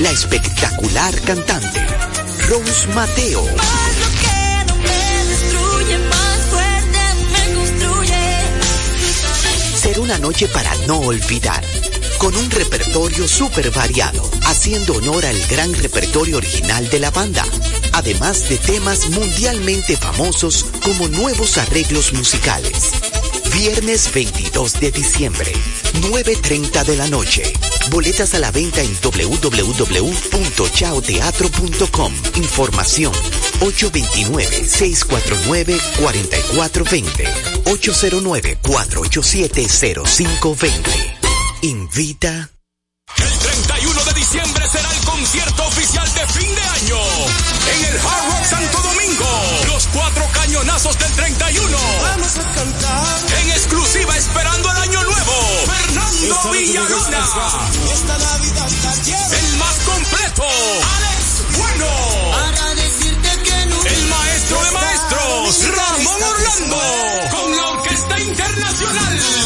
la espectacular cantante Rose Mateo. Ser una noche para no olvidar con un repertorio súper variado, haciendo honor al gran repertorio original de la banda, además de temas mundialmente famosos como nuevos arreglos musicales. Viernes 22 de diciembre, 9.30 de la noche. Boletas a la venta en www.chaoteatro.com. Información 829-649-4420. 809-487-0520. Invita. El 31 de diciembre será el concierto oficial de fin de año en el Hard Rock Santo Domingo. Los cuatro cañonazos del 31. Vamos a cantar. En exclusiva esperando el año nuevo. Fernando Villalona. Esta Navidad está llena. El más completo. Alex Bueno. Para decirte que nunca El maestro de maestros. Ramón Orlando. Con la Orquesta Internacional.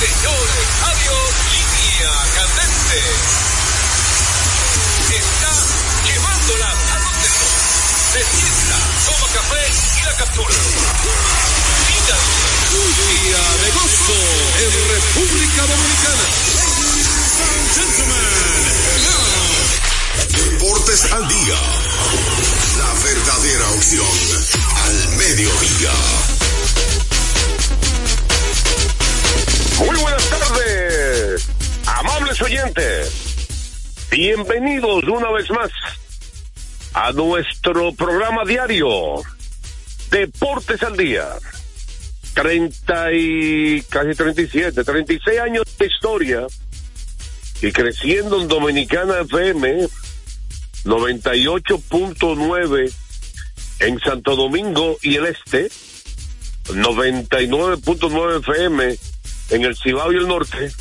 Sí, señores. Adiós. Línea candente. Está llevándola a donde no. Se sienta, toma café y la captura. Mira. Día de gozo en República Dominicana. Deportes al día. La verdadera opción al mediodía. Muy buenas tardes, amables oyentes. Bienvenidos una vez más a nuestro programa diario Deportes al Día. 30 y casi 37, 36 años de historia y creciendo en Dominicana FM 98.9 en Santo Domingo y el Este, 99.9 FM en el Cibao y el Norte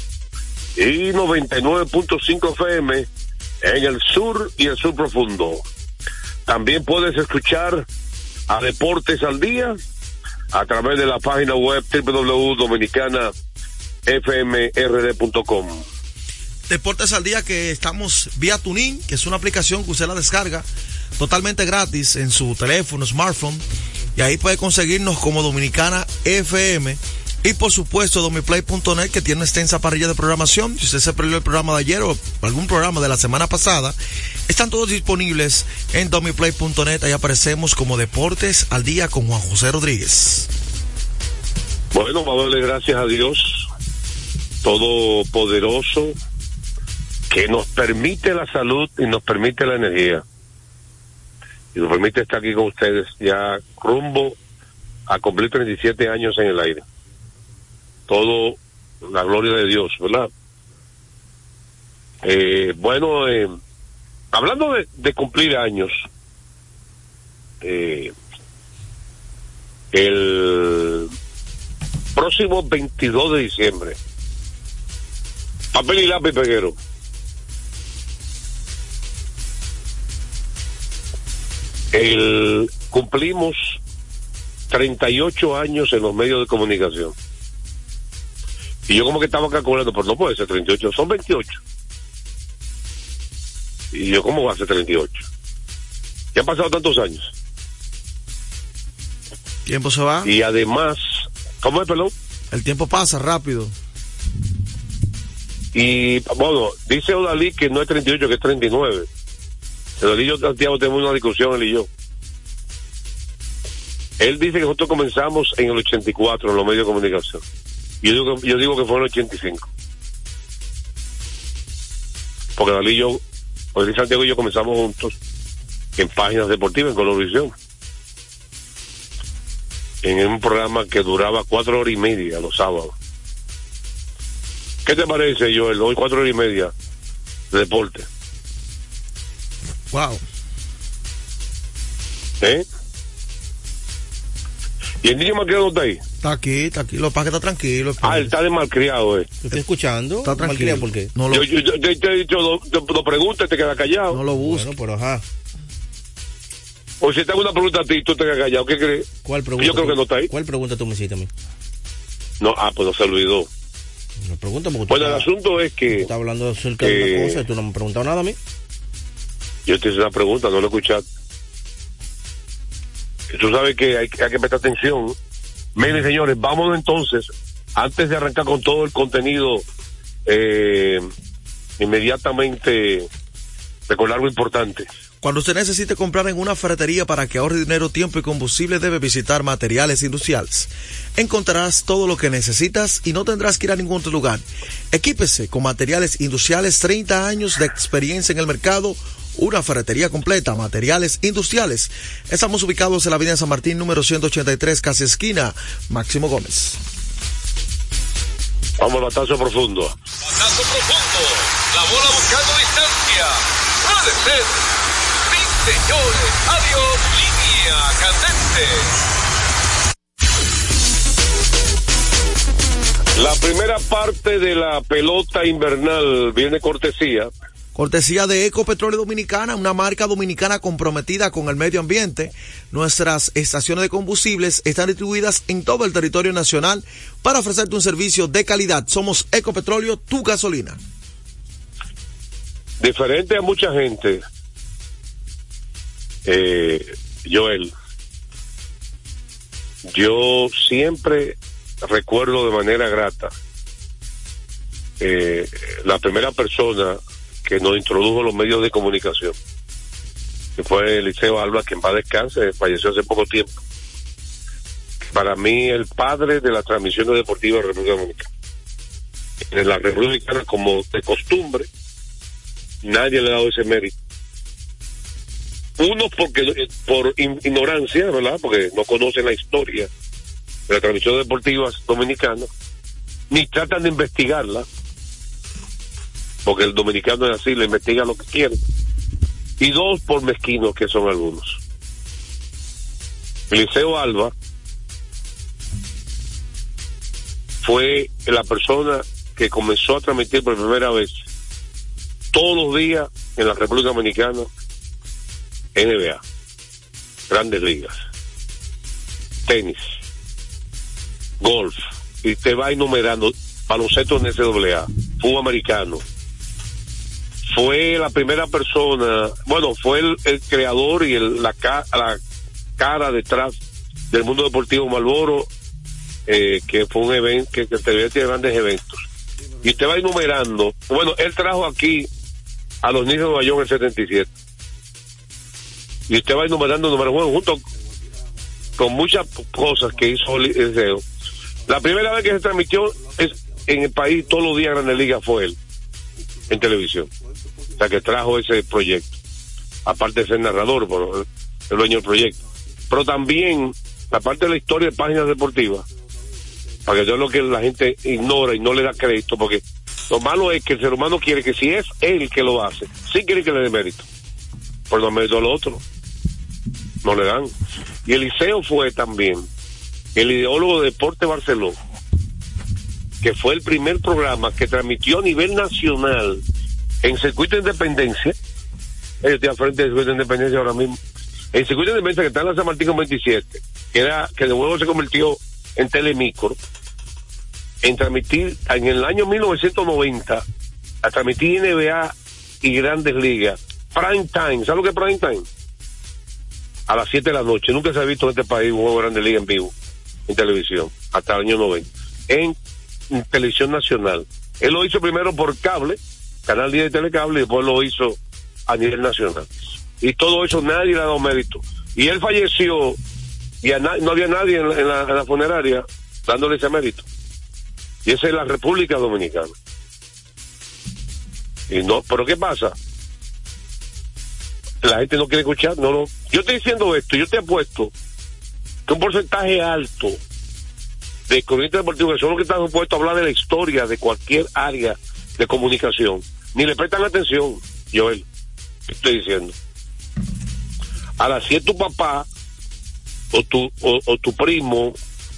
y 99.5 FM en el sur y el sur profundo. También puedes escuchar a Deportes al Día a través de la página web www.dominicanafmrd.com. Deportes al día que estamos vía Tunin, que es una aplicación que usted la descarga totalmente gratis en su teléfono, smartphone, y ahí puede conseguirnos como Dominicana FM. Y por supuesto, domiplay.net, que tiene extensa parrilla de programación. Si usted se perdió el programa de ayer o algún programa de la semana pasada, están todos disponibles en domiplay.net. Ahí aparecemos como Deportes al Día con Juan José Rodríguez. Bueno, vamos a darle gracias a Dios, Todopoderoso, que nos permite la salud y nos permite la energía. Y nos permite estar aquí con ustedes ya rumbo a cumplir 37 años en el aire. Todo la gloria de Dios, ¿verdad? Eh, bueno, eh, hablando de, cumplir años, eh, el próximo 22 de diciembre, papel y lápiz peguero. El, cumplimos 38 años en los medios de comunicación. Y yo como que estaba calculando, pues no puede ser 38, son 28. Y yo, ¿cómo va a ser 38? Ya han pasado tantos años. Tiempo se va. Y además, ¿cómo es, pelón? El tiempo pasa rápido. Y bueno, dice Odalí que no es 38, que es 39. Pero Lillo Santiago tenemos una discusión, él y yo. Él dice que nosotros comenzamos en el 84 en los medios de comunicación. Yo digo que, yo digo que fue en el 85. Porque Dalí y yo, José Santiago y yo comenzamos juntos en páginas deportivas en Colorvisión. En un programa que duraba cuatro horas y media los sábados. ¿Qué te parece, Joel? Hoy cuatro horas y media de deporte. Wow. ¿Eh? ¿Y el niño malcriado no está ahí? Está aquí, está aquí. Lo que pasa que está tranquilo. Ah, él está de malcriado, eh. ¿Te estoy escuchando? Está tranquilo. ¿Por qué? No lo, Yo, yo, yo te, te he dicho dos- dos preguntas y te quedas callado. no lo busques. Bueno, pero ajá. O si te hago una pregunta a ti tú te quedas callado, ¿qué crees? ¿Cuál pregunta? Yo creo tú- que no está ahí. ¿Cuál pregunta tú me hiciste a mí? No, ah, pues no se olvidó. Me pregunta porque tú Bueno, el estás, asunto es que estás hablando acerca de eh, una cosa y tú no me has preguntado nada a mí. yo te hice una pregunta, no lo escuchaste. Tú sabes que hay, que- hay que prestar atención. Miren, señores, vámonos entonces, antes de arrancar con todo el contenido, eh, inmediatamente recordar algo importante. Cuando usted necesite comprar en una ferretería para que ahorre dinero, tiempo y combustible, debe visitar Materiales Industriales. Encontrarás todo lo que necesitas y no tendrás que ir a ningún otro lugar. Equípese con Materiales Industriales, 30 años de experiencia en el mercado, una ferretería completa, Materiales Industriales. Estamos ubicados en la avenida San Martín, número 183, casi esquina, Máximo Gómez. Vamos al batazo profundo. Batazo profundo. La bola buscando distancia. Puede ser. Sí, señores. Adiós. Línea candente. La primera parte de la pelota invernal viene cortesía Cortesía de Ecopetróleo Dominicana, una marca dominicana comprometida con el medio ambiente. Nuestras estaciones de combustibles están distribuidas en todo el territorio nacional para ofrecerte un servicio de calidad. Somos Ecopetróleo, tu gasolina. diferente a mucha gente, eh, Joel, yo siempre recuerdo de manera grata eh, la primera persona que nos introdujo a los medios de comunicación, que fue Eliseo Alba, que en paz descanse, falleció hace poco tiempo. Para mí, el padre de las transmisiones deportivas de la República Dominicana. En la República Dominicana, como de costumbre, nadie le ha dado ese mérito. Uno porque eh, por ignorancia, ¿verdad? Porque no conocen la historia de las transmisiones deportivas dominicanas, ni tratan de investigarla, porque el dominicano es así, le investiga lo que quiere. Y dos, por mezquinos que son algunos. Eliseo Alba fue la persona que comenzó a transmitir por primera vez todos los días en la República Dominicana NBA, grandes ligas, tenis, golf, y te va enumerando baloncesto en NCAA, fútbol americano. Fue la primera persona, bueno, fue el, creador y el, la, la cara detrás del mundo deportivo Malboro, eh, que fue un evento que, que tiene grandes eventos. Y usted va enumerando, bueno, él trajo aquí a los niños de Nueva York en el 77. Y usted va enumerando números bueno, junto con muchas cosas que hizo Eliseo. La primera vez que se transmitió es en el país todos los días Grandes Ligas fue él, en televisión. Sea, que trajo ese proyecto. Aparte de ser narrador, por el dueño del proyecto. Pero también, aparte de la historia de páginas deportivas, para que yo lo que la gente ignora y no le da crédito, porque lo malo es que el ser humano quiere que si es él que lo hace, sí quiere que le dé mérito. Por no mérito al otro. No le dan. Y Eliseo fue también el ideólogo de Deporte Barcelona, que fue el primer programa que transmitió a nivel nacional en Circuito de Independencia. Ellos estoy al frente del Circuito de Independencia ahora mismo. En Circuito de Independencia, que está en la San Martín con 27, que, era, que de nuevo se convirtió en Telemicro, en transmitir en el año 1990, a transmitir NBA y grandes ligas. Prime time, ¿sabes lo que es prime time? A las 7 de la noche. Nunca se ha visto en este país un juego de grandes ligas en vivo, en televisión, hasta el año 90. En, en televisión nacional. Él lo hizo primero por cable, Canal 10 de Telecable, y después lo hizo a nivel nacional. y todo eso nadie le ha dado mérito. Y él falleció y no había nadie en la, en la- funeraria dándole ese mérito. Y esa es la República Dominicana. Y no, pero ¿qué pasa? La gente no quiere escuchar, no, no. Yo estoy diciendo esto, yo te apuesto que un porcentaje alto de cronistas deportivos que son los que están supuestos a hablar de la historia de cualquier área de comunicación, ni le prestan atención, Joel, ¿qué estoy diciendo? Ahora, si es tu papá, o tu, o, o tu primo,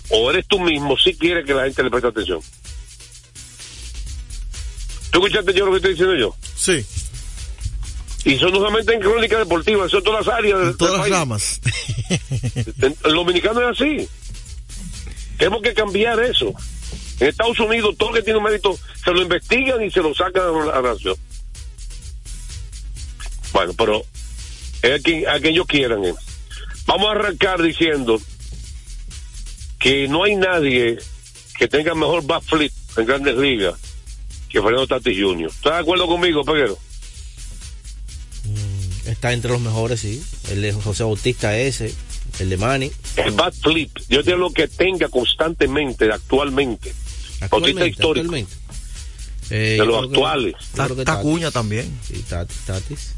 o eres tú mismo, si quiere que la gente le preste atención. ¿Tú escuchaste yo lo que estoy diciendo yo? Sí, Y eso no solamente en crónica deportiva, eso en todas las áreas en todas las ramas. El dominicano es así. Tenemos que cambiar eso. En Estados Unidos, todo lo que tiene un mérito se lo investigan y se lo sacan a la nación. Bueno, pero es a quien, a quien ellos quieran. eh. Vamos a arrancar diciendo que no hay nadie que tenga mejor backflip en grandes ligas que Fernando Tatis Jr. ¿Estás de acuerdo conmigo, Peguero? Está entre los mejores, sí. El de José Bautista ese, el de Manny. El backflip, yo digo lo que tenga constantemente, actualmente. Bautista histórico. actualmente. Eh, de los actuales. que. Tacuña también. Sí, Tatis, Tatis.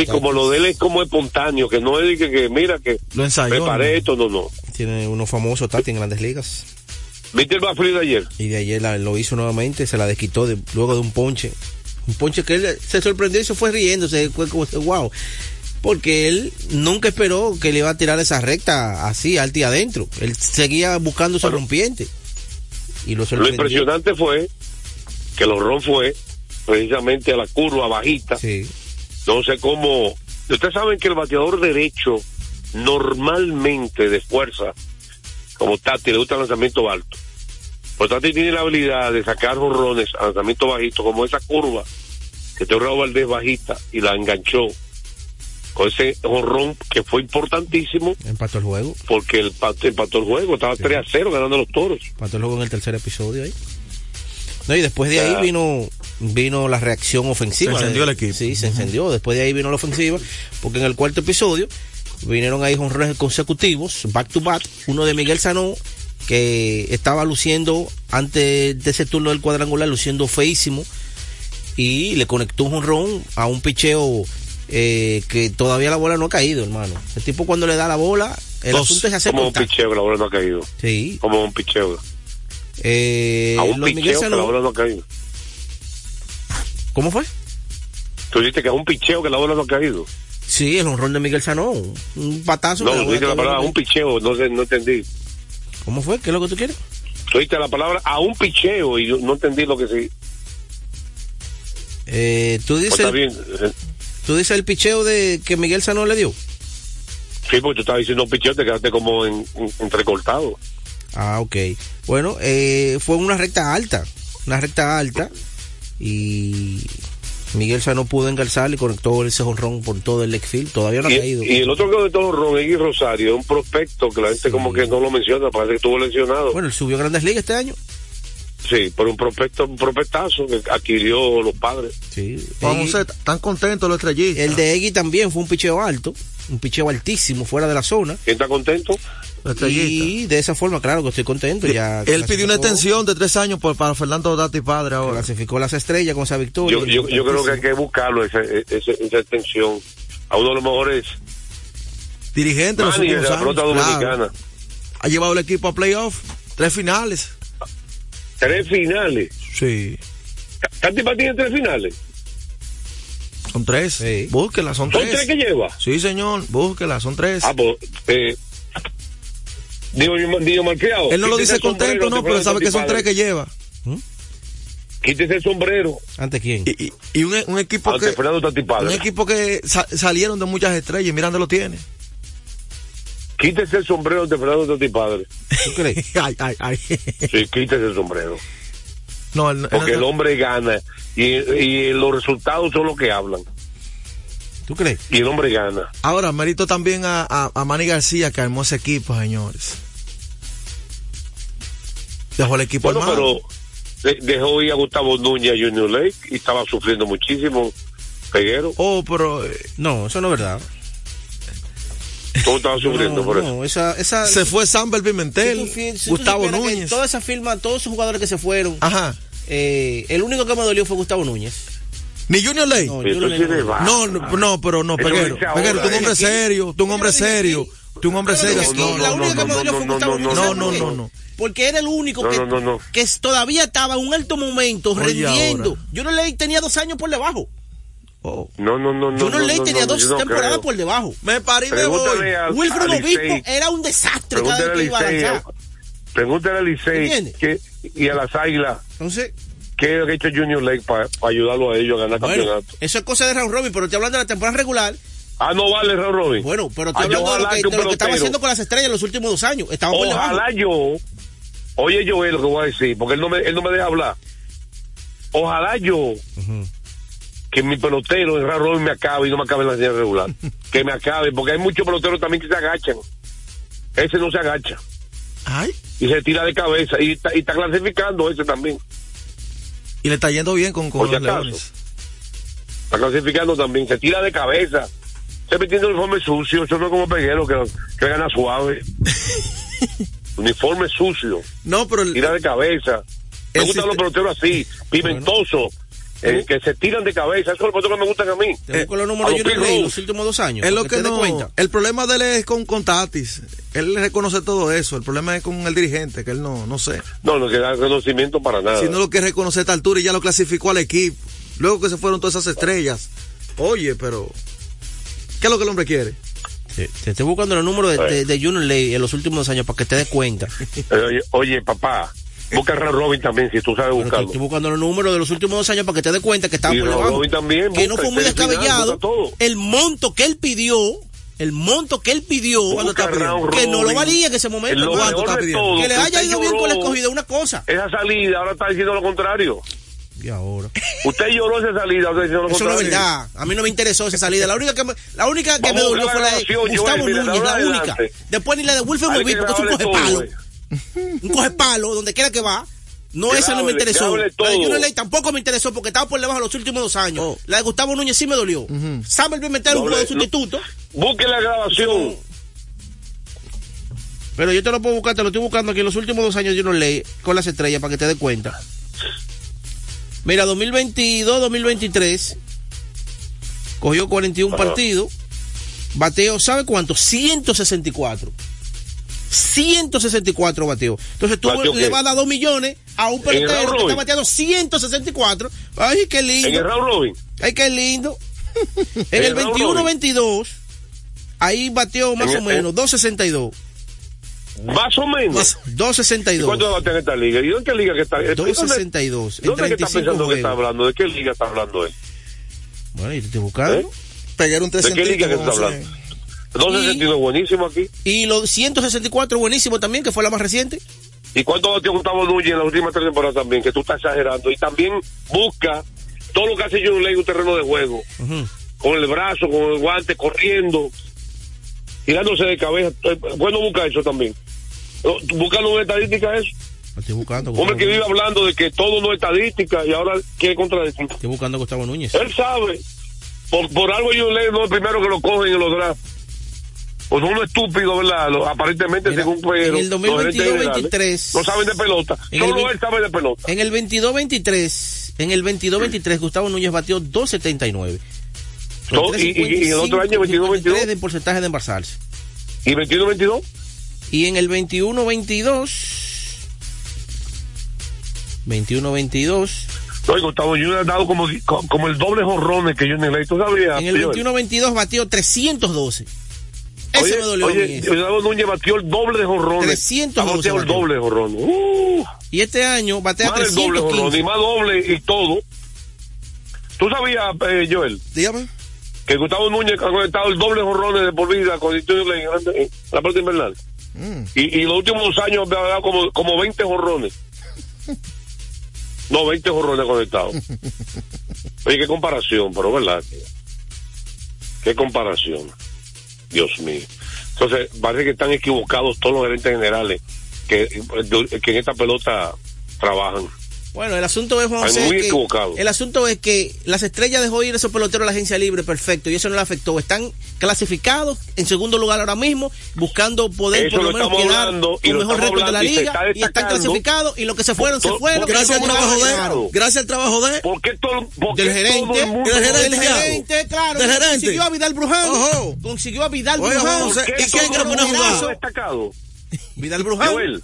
Y como lo de él es como espontáneo, que no es de que, que mira que Lo ensayó. preparé ¿no? esto, no, no. Tiene uno famoso, Tati, en grandes ligas. ¿Viste el backflip de ayer? Y de ayer la- lo hizo nuevamente, se la desquitó de, luego de un ponche. Un ponche que él se sorprendió y se fue riéndose, fue como, wow. Porque él nunca esperó que le iba a tirar esa recta así, alta y adentro. Él seguía buscando su rompiente. Y lo impresionante fue que el horrón fue precisamente a la curva bajita. Sí. No sé cómo. Ustedes saben que el bateador derecho normalmente de fuerza, como Tati, le gusta el lanzamiento alto. Pero Tati tiene la habilidad de sacar jorrones a lanzamiento bajito, como esa curva que te Raúl Valdés bajita y la enganchó con ese jorrón que fue importantísimo Empató el juego. porque el pat- empató el juego, estaba 3 a 0 ganando los toros. Empató el juego en el tercer episodio ahí. No, y después de Ya. ahí vino vino la reacción ofensiva. Se encendió el equipo. Sí, se encendió. Después de ahí vino la ofensiva, porque en el cuarto episodio vinieron ahí jonrones consecutivos, back to back, uno de Miguel Sanó, que estaba luciendo antes de ese turno del cuadrangular, luciendo feísimo, y le conectó un jonrón a un picheo eh, que todavía la bola no ha caído, hermano. El tipo cuando le da la bola, el Dos. asunto es hacer Como un picheo, que la bola no ha caído. Sí. Como un picheo. Eh, a un picheo que la bola no ha caído. ¿Cómo fue? Tú dices que es un picheo que la bola no ha caído. Sí, el honrón de Miguel Sanó, un patazo. No, tú dices la palabra no- un picheo, no, sé, no entendí. ¿Cómo fue? ¿Qué es lo que tú quieres? Tú dijiste la palabra a un picheo y yo no entendí lo que sí. Eh, tú Pues dices, está bien. Tú dices el picheo de que Miguel Sanó le dio. Sí, porque tú estabas diciendo un picheo, te quedaste como en, en- entrecortado. Ah, ok. Bueno, eh, fue una recta alta, una recta alta y Miguel Sanó pudo engalzar y conectó ese honrón por todo el field. Todavía no ha caído. y el otro que todo Ron Egui Rosario, un prospecto que la gente Sí. como que no lo menciona, parece que estuvo lesionado. Bueno, él subió a Grandes Ligas este año. Sí, por un prospecto, un prospectazo que adquirió los padres. Sí. Vamos a ser tan contentos los estrellistas. el de Egui también fue un picheo alto, un picheo altísimo fuera de la zona. ¿Quién está contento? los estrellistas. Y de esa forma, claro que estoy contento. Ya Él pidió una extensión de tres años por, para Fernando Dati padre ahora. Clasificó las estrellas con esa victoria. Yo, yo, yo creo que hay que buscarlo, ese, ese- esa extensión. A uno de los mejores Dirigente en los managers de la pelota claro. dominicana. Ha llevado el equipo a playoff. Tres finales. Tres finales. Sí. ¿Tati tiene tres finales? Son tres. Sí. Búsquela, son ¿Son tres. tres que lleva? Sí, señor. Búsquela, son tres. Ah, pues, eh, digo, digo malcriado. Él no lo dice sombrero contento, no, pero sabe que son tres que lleva. Quítese el sombrero ¿Ante quién? Y, y- y un, un equipo ante que. Fernando Tati Un equipo que sa- salieron de muchas estrellas y mira dónde lo tiene. Quítese el sombrero ante Fernando Tati Padre. ¿Tú crees? ay, ay, ay. Sí, quítese el sombrero. No, Porque el hombre gana y, y los resultados son los que hablan. ¿Tú crees? Y el hombre gana. Ahora, mérito también a, a, a Manny García que armó ese equipo, señores. Dejó el equipo Bueno, armado. pero de- dejó ir a Gustavo Núñez a Junior Lake y estaba sufriendo muchísimo Peguero. Oh, pero eh, No, eso no es verdad. ¿Cómo estaba sufriendo No, por eso? esa, esa, se fue Samber Pimentel, si tú fi- si tú Gustavo Núñez. Toda esa firma, todos esos jugadores que se fueron, Ajá. eh, el único que me dolió fue Gustavo Núñez. Ni Junior Ley. No, Eso no le- no, no, pero no, Peguero. Peguero, tú un hombre serio, tú un hombre serio, tú un hombre serio. la no, única que me no, dolió no, fue no, Gustavo no, Núñez. no, ¿sabes no, no, no. Porque era el único No, que, no, no, no. que todavía estaba en un alto momento, Oye, rendiendo. ahora. Yo no leí tenía dos años por debajo. Oh. No, no, no, no. Yo no, no, tenía no, dos yo temporadas creo. por debajo. Me parí y me voy. A Obispo era un desastre cada vez que iba a lanzar. pregúntale a Licey y a las Águilas Entonces, qué ha hecho Junior Lake para ayudarlo a ellos a ganar bueno, campeonato. eso es cosa de Round Robin, pero estoy hablando de la temporada regular. Ah, no vale, Raúl Robin. Bueno, pero estoy Ah, hablando de lo que, de lo que estaba haciendo con las estrellas en los últimos dos años. Estaba por debajo. Ojalá yo, oye Joel, lo que voy a decir, porque él no me, él no me deja hablar. Ojalá yo, que mi pelotero en Robin me acabe y no me acabe en la serie regular. que me acabe, porque hay muchos peloteros también que se agachan. Ese no se agacha Ay, y se tira de cabeza y está, y está clasificando ese también. y le está yendo bien con, con los acaso. Leones. Está clasificando también, se tira de cabeza. Se metiendo el uniforme sucio, eso no es como peguero que, que gana suave. uniforme sucio, No, pero el- tira de cabeza. Me gustan los peloteros así, pimentosos, eh, que se tiran de cabeza. Esos son los peloteros que me gustan a mí. Te busco los números de los Junior Ley en los últimos dos años. es lo que no. cuenta. El problema de él es con, con Tatis. Él reconoce todo eso. El problema es con el dirigente, que él no, no sé. No, no que da reconocimiento para nada. Si no lo quiere reconocer a esta altura y ya lo clasificó al equipo. Luego que se fueron todas esas estrellas. Oye, pero. ¿Qué es lo que el hombre quiere? Te, te estoy buscando los números de, de, de Junior Ley en los últimos dos años para que te des cuenta. Eh, oye, oye, papá, busca a Ray Robin también si tú sabes Pero buscarlo. estoy buscando los números de los últimos dos años para que te des cuenta que estaba Y por Raúl debajo. Robin también, que no fue el muy descabellado. El monto que él pidió, el monto que él pidió, Busca está pidiendo? Que no lo valía en ese momento. Lo ¿Cuánto mejor está pidiendo? todo, que le haya ido bien con la lloró escogida, una cosa. Esa salida ahora está diciendo lo contrario. Y ahora. Usted lloró esa salida, está Eso no es verdad. A mí no me interesó esa salida. La única que me, la única que Vamos me dolió fue la de Gustavo Núñez, la única. Después ni la de Wilfred Hay que Obispo, que es un coge palo. Un coge palo, donde quiera que va. No, esa no me interesó. La de. Junior Ley tampoco me interesó porque estaba por debajo de los últimos dos años. Oh. La de Gustavo Núñez sí me dolió. Samuel Pimentel un juego sustituto. Busque la grabación. Pero yo te lo puedo buscar, te lo estoy buscando aquí en los últimos dos años de Junior Ley con las estrellas para que te des cuenta. Mira, 2022-2023 cogió 41 Ajá. partidos, bateo, ¿sabe cuánto? 164. 164 bateó. Entonces tú ¿Bateó le vas a dar 2 millones a un el pelotero que está bateando 164. Ay, qué En el lindo. Raúl Robin. Ay, qué lindo. en En el el Raúl 21-22, ahí bateó más En o el- menos 262. Más o menos. ¿Y 262. ¿Cuánto va a tener esta liga? ¿Y en qué liga que está? ¿Dónde, 262 en ¿Dónde que está 35 pensando que está hablando? ¿De qué liga está hablando él? Bueno, y te estoy buscando. ¿Eh? Pegar un ¿De qué liga que está hablando? 262, buenísimo aquí. Y los 164 buenísimo también, que fue la más reciente. ¿Y cuánto batió Gustavo Núñez en las últimas tres temporadas también? Que tú estás exagerando. Y también busca todo lo que hace Junior Ley en un terreno de juego. Con el brazo, con el guante, corriendo, tirándose de cabeza. Eh, Bueno, busca eso también. Buscando una estadística eso. Estoy buscando. Hombre que vive hablando de que todo no es estadística y ahora quiere contradecir. Estoy buscando a Gustavo Núñez. Él sabe. Por, por algo Junior Ley no es el primero que lo cogen en los drafts. Pues uno estúpido, ¿verdad? Lo- aparentemente, Mira, según Pedro, en el los gerentes 2022-23, generales No saben de pelota. en el Solo él sabe de pelota. En el 22-23, en el 22-23, Gustavo Núñez batió 279. Con So- y- y- y el otro año, 22-22. 53 de porcentaje de embarazarse. ¿Y 21-22? Y en el 21-22, 21-22, Oye, Gustavo Junior ha dado como, como el doble jorrones que Junior Ley. ¿Tú sabías? en el Joel? 21-22 batió 312. Ese Oye, me dolió oye. Gustavo Núñez batió el doble de jorrones. 312 Ha bateado el doble de jorrones. Uh, Y este año batea más del doble de jorrones. 315. Y más doble y todo. ¿Tú sabías, eh, Joel, Dígame. que Gustavo Núñez ha conectado el doble de jorrones de por vida con en en la pelota invernal? Mm. Y, y los últimos años me ha dado como, como 20 jorrones. No, 20 jorrones conectados. Oye, qué comparación, pero verdad. Qué comparación. Dios mío. Entonces, parece que están equivocados todos los gerentes generales que, que en esta pelota trabajan. Bueno, el asunto es, Juan José, muy que- el asunto es que las estrellas dejó ir esos peloteros a la agencia libre, perfecto, y eso no le afectó. Están clasificados en segundo lugar ahora mismo, buscando poder Eso por lo lo menos quedar hablando y con lo mejor récord de la y liga y están clasificados y los que se fueron se fueron. porque Gracias al ¿Cómo trabajo de? Gracias al trabajo de ¿Por qué todo, por del gerente, todo del gerente, del gerente, claro, Del gerente. consiguió a Vidal Bruján, Ojo. consiguió a Vidal Bruján, a- ¿Por qué ¿Y quién que lo pone a jugar? Vidal Bruján, Joel,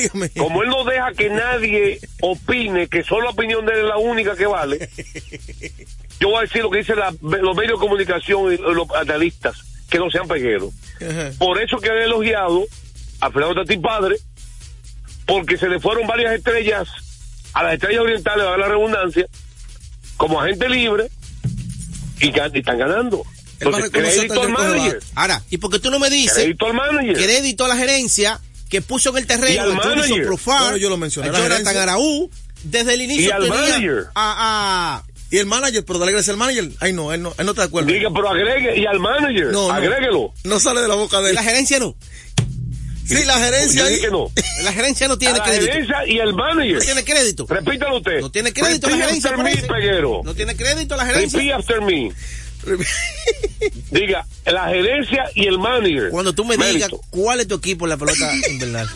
Dígame. como él no deja que nadie opine que solo la opinión de él es la única que vale, yo voy a decir lo que dicen la- los medios de comunicación y los analistas, que no sean pegueros. Por eso que han elogiado a Fernando Tati Padre, porque se le fueron varias estrellas a las estrellas orientales, va a la redundancia, como agente libre, y, están ganando. Entonces, crédito al manager. Ahora, ¿y por qué tú no me dices Crédito al manager. crédito a la gerencia que puso en el terreno a. Profar, Bueno, yo lo mencioné, a la Jonathan gerencia. Araú, desde el inicio Y al tenía manager. a, a- Y el manager, pero dale gracias al manager. Ay, no, él no, él no está de acuerdo. Diga, pero agregue, y al manager, no, no. agréguelo. No sale de la boca de y él. la gerencia no. Sí, la gerencia ahí. que no. La gerencia no A tiene la crédito. gerencia y el manager. No tiene crédito. Repítalo usted. No tiene crédito la Repeat gerencia. after me. No tiene crédito la gerencia. Repeat after me. Diga, la gerencia y el manager. Cuando tú me digas cuál es tu equipo en la pelota invernal.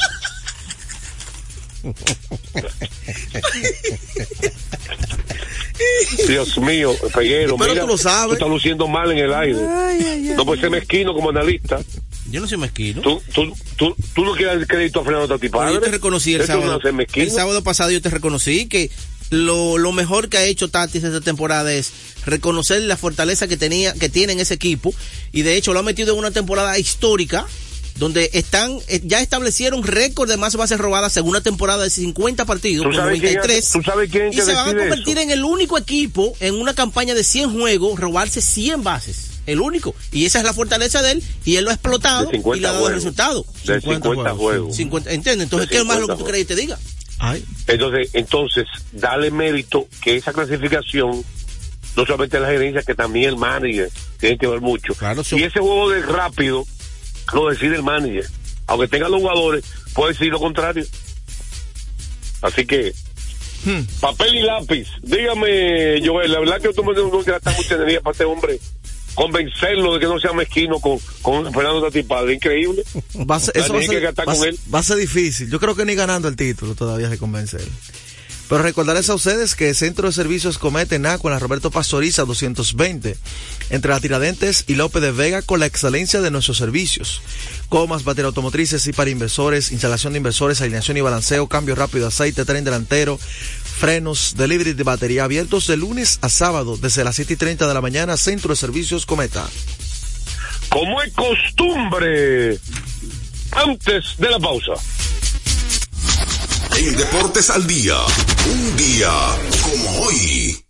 Dios mío, Peguero, Pero mira, tú lo sabes. estás luciendo mal en el aire. no puedes ser mezquino como analista. Yo no soy mezquino. Tú, tú, tú, tú no quieres dar crédito a Fernando Tati Pero Padre. yo te reconocí el no sábado. el sábado pasado yo te reconocí que lo, lo mejor que ha hecho Tatis esta temporada es reconocer la fortaleza que tenía, que tiene en ese equipo, y de hecho lo ha metido en una temporada histórica, donde están, eh, ya establecieron récord de más bases robadas según una temporada de 50 partidos, ¿Tú con sabes quién 93. hace- tú sabes quién y que se van a convertir eso? en el único equipo en una campaña de 100 juegos, robarse 100 bases. El único. Y esa es la fortaleza de él, y él lo ha explotado De 50 y le ha dado el juegos. resultado. De 50 50, juegos, juegos. 50, ¿Entiendes? Entonces, De ¿qué más lo 50 que tú crees y te diga? Ay. Entonces, entonces, dale mérito que esa clasificación, no solamente la gerencia, que también el manager tiene que ver mucho. Claro, sí. y ese juego de rápido lo decide el manager. Aunque tenga los jugadores, puede decir lo contrario. Así que, Hmm. papel y lápiz. Dígame, Joel, la verdad que tú me tengo que gastar mucha energía para este hombre. Convencerlo de que no sea mezquino con, con Fernando Tati Padre. Increíble. Va a ser, eso va ser- que con él. va a ser difícil. Yo creo que ni ganando el título todavía se convence él. Pero recordarles a ustedes que Centro de Servicios Comete Naco en la Roberto Pastoriza 220, entre la Tiradentes y López de Vega con la excelencia de nuestros servicios. Comas, baterías automotrices y para inversores, instalación de inversores, alineación y balanceo, cambio rápido de aceite, tren delantero, frenos, delivery de batería abiertos de lunes a sábado desde las 7 y 30 de la mañana, Centro de Servicios Cometa. Como es costumbre, antes de la pausa. En Deportes al Día, un día como hoy.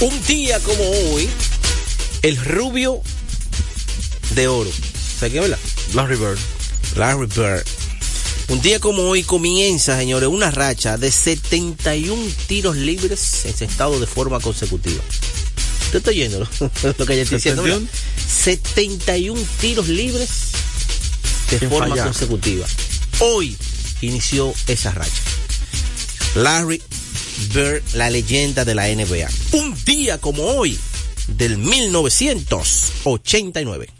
Un día como hoy, el rubio de oro. ¿Sabes qué, verdad? Larry Bird. Larry Bird. Un día como hoy comienza, señores, una racha de 71 tiros libres en ese estado de forma consecutiva. ¿Te estoy oyendo lo, que yo estoy diciendo? ¿verdad? 71 tiros libres de Sin forma fallar. consecutiva. Hoy inició esa racha. Larry Bird, la leyenda de la NBA. Un día como hoy, del 1989.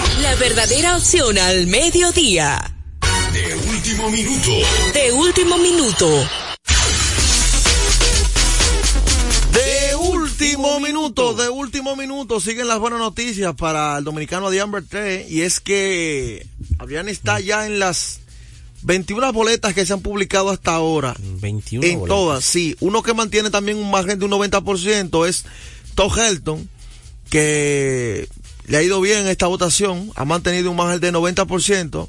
la verdadera opción al mediodía. De último minuto. De último minuto. De último minuto, de último minuto, siguen las buenas noticias para el dominicano Adrián Bertré y es que Adrián está ya en las 21 boletas que se han publicado hasta ahora. 21 En boletas. todas, sí. Uno que mantiene también un margen de un 90% es Todd Helton, que le ha ido bien en esta votación, ha mantenido un margen de 90%.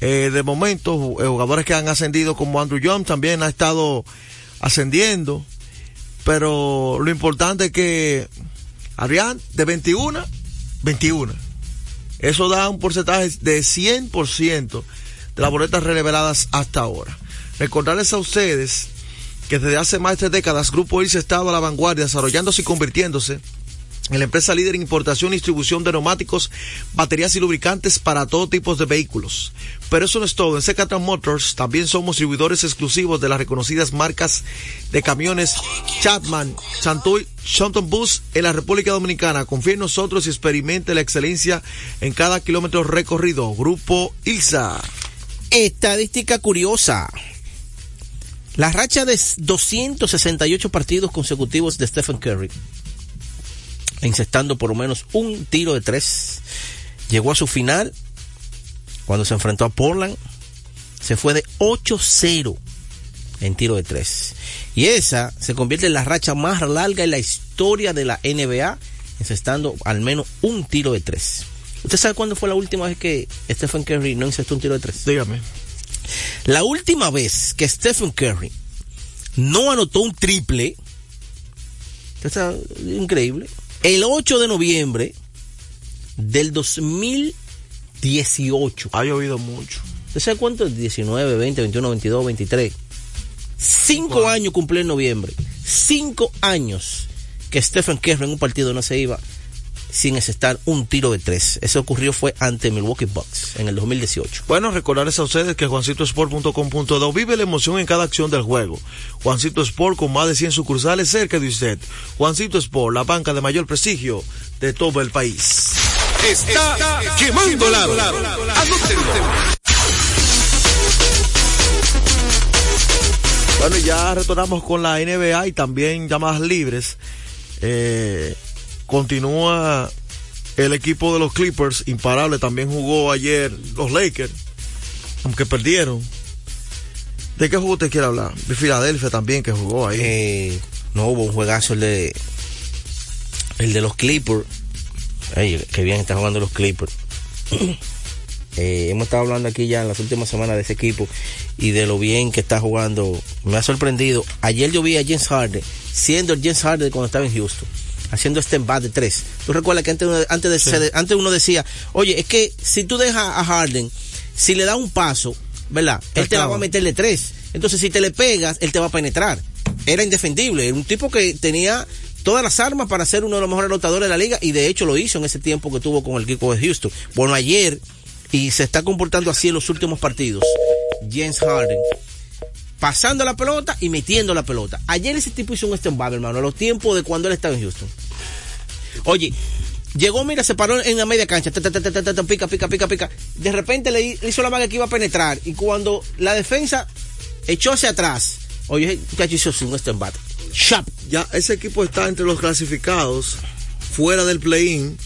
Eh, de momento, eh, jugadores que han ascendido como Andrew Jones también ha estado ascendiendo. Pero lo importante es que Adrián, de 21, 21. Eso da un porcentaje de 100% de las boletas reveladas hasta ahora. Recordarles a ustedes que desde hace más de tres décadas Grupo Irse ha estado a la vanguardia, desarrollándose y convirtiéndose la empresa líder en importación y distribución de neumáticos, baterías y lubricantes para todo tipo de vehículos. Pero eso no es todo. En Secatran Motors también somos distribuidores exclusivos de las reconocidas marcas de camiones Chatman, Santoy, Shanton Bus en la República Dominicana. Confíe en nosotros y experimente la excelencia en cada kilómetro recorrido. Grupo ILSA. Estadística curiosa. La racha de 268 partidos consecutivos de Stephen Curry, encestando por lo menos un tiro de tres, llegó a su final cuando se enfrentó a Portland. Se fue de 8-0 en tiro de tres. Y esa se convierte en la racha más larga en la historia de la NBA, encestando al menos un tiro de tres. ¿Usted sabe cuándo fue la última vez que Stephen Curry no encestó un tiro de tres? Dígame. La última vez que Stephen Curry no anotó un triple, está increíble, el 8 de noviembre del 2018. Ha llovido mucho. ¿Usted sabe cuánto? 19, 20, 21, 22, 23. Cinco años cumplió en noviembre. Cinco años que Stephen Curry en un partido no se iba sin estar un tiro de tres. Eso ocurrió fue ante Milwaukee Bucks en el 2018. Bueno, recordarles a ustedes que juancitosport.com.do vive la emoción en cada acción del juego. Juancito Sport con más de 100 sucursales cerca de usted. Juancito Sport, la banca de mayor prestigio de todo el país. Está, quemando lado. Anótenlo. Bueno, y ya retornamos con la NBA y también llamadas libres. Eh, continúa el equipo de los Clippers, imparable. También jugó ayer los Lakers, aunque perdieron. ¿De qué juego usted quiere hablar? De Filadelfia también, que jugó ahí. Eh, no hubo un juegazo el de el de los Clippers. Ay, qué bien está jugando los Clippers. Eh, hemos estado hablando aquí ya en las últimas semanas de ese equipo y de lo bien que está jugando. Me ha sorprendido. Ayer yo vi a James Harden siendo el James Harden cuando estaba en Houston. Haciendo este embate de tres. Tú recuerdas que antes, uno- antes, de antes uno decía, oye, es que si tú dejas a Harden, si le da un paso, ¿verdad? Él te la va a meterle tres. Entonces, si te le pegas, él te va a penetrar. Era indefendible. Era un tipo que tenía todas las armas para ser uno de los mejores anotadores de la liga y de hecho lo hizo en ese tiempo que tuvo con el equipo de Houston. Bueno, ayer, y se está comportando así en los últimos partidos, James Harden pasando la pelota y metiendo la pelota. Ayer ese tipo hizo un stand-by, hermano, a los tiempos de cuando él estaba en Houston. Oye, llegó, mira, se paró en la media cancha, pica, pica, pica, pica. De repente le hi- hizo la vaga que iba a penetrar y cuando la defensa echó hacia atrás, oye, muchacho hizo un stand-by. Ya ese equipo está entre los clasificados fuera del play-in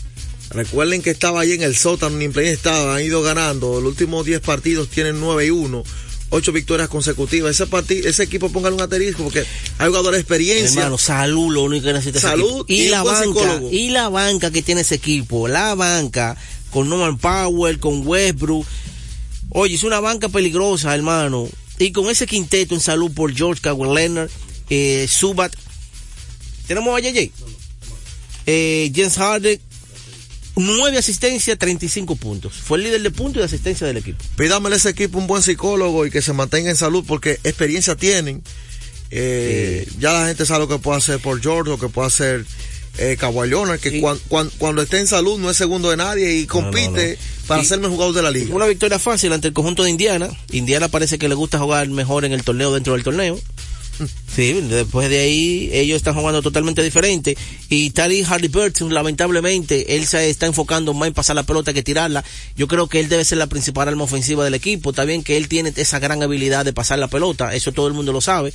Recuerden que estaba ahí en el sótano, ni en play estaba, han ido ganando. Los últimos 10 partidos tienen 9 y 1. Ocho victorias consecutivas. Ese, partido, ese equipo, póngale un asterisco porque hay jugadores de experiencia. Hermano, salud lo único que necesita ese Salud equipo. y, y la banca psicólogo. y la banca que tiene ese equipo la banca con Norman Powell con Westbrook oye es una banca peligrosa hermano y con ese quinteto en salud por George Kawhi Leonard eh, Subat tenemos a JJ eh, James Harden nueve asistencias 35 puntos fue el líder de puntos y de asistencia del equipo Pídamele a ese equipo un buen psicólogo y que se mantenga en salud porque experiencia tienen. Eh, Ya la gente sabe lo que puede hacer por George, lo que puede hacer eh, que cuan- cuan- cuando esté en salud no es segundo de nadie y compite para Y- ser mejor jugador de la liga. Una victoria fácil ante el conjunto de Indiana. Indiana parece que le gusta jugar mejor en el torneo dentro del torneo. Sí, después de ahí ellos están jugando totalmente diferente. Y Tari Halliburton, lamentablemente, él se está enfocando más en pasar la pelota que tirarla. Yo creo que él debe ser la principal arma ofensiva del equipo. Está bien que él tiene esa gran habilidad de pasar la pelota, eso todo el mundo lo sabe.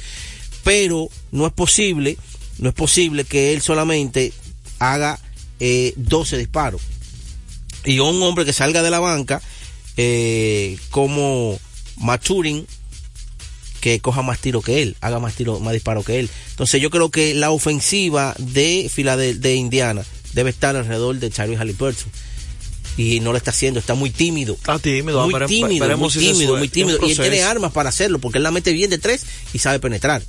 Pero no es posible, no es posible que él solamente haga eh, 12 disparos y un hombre que salga de la banca eh, como Maturin que coja más tiro que él, haga más tiro, más disparo que él. Entonces yo creo que la ofensiva de Filadelfia, de Indiana, debe estar alrededor de Charlie Halliburton. Y no lo está haciendo, está muy tímido. Está tímido, muy tímido, muy si tímido, muy tímido. Y él tiene armas para hacerlo, porque él la mete bien de tres y sabe penetrar.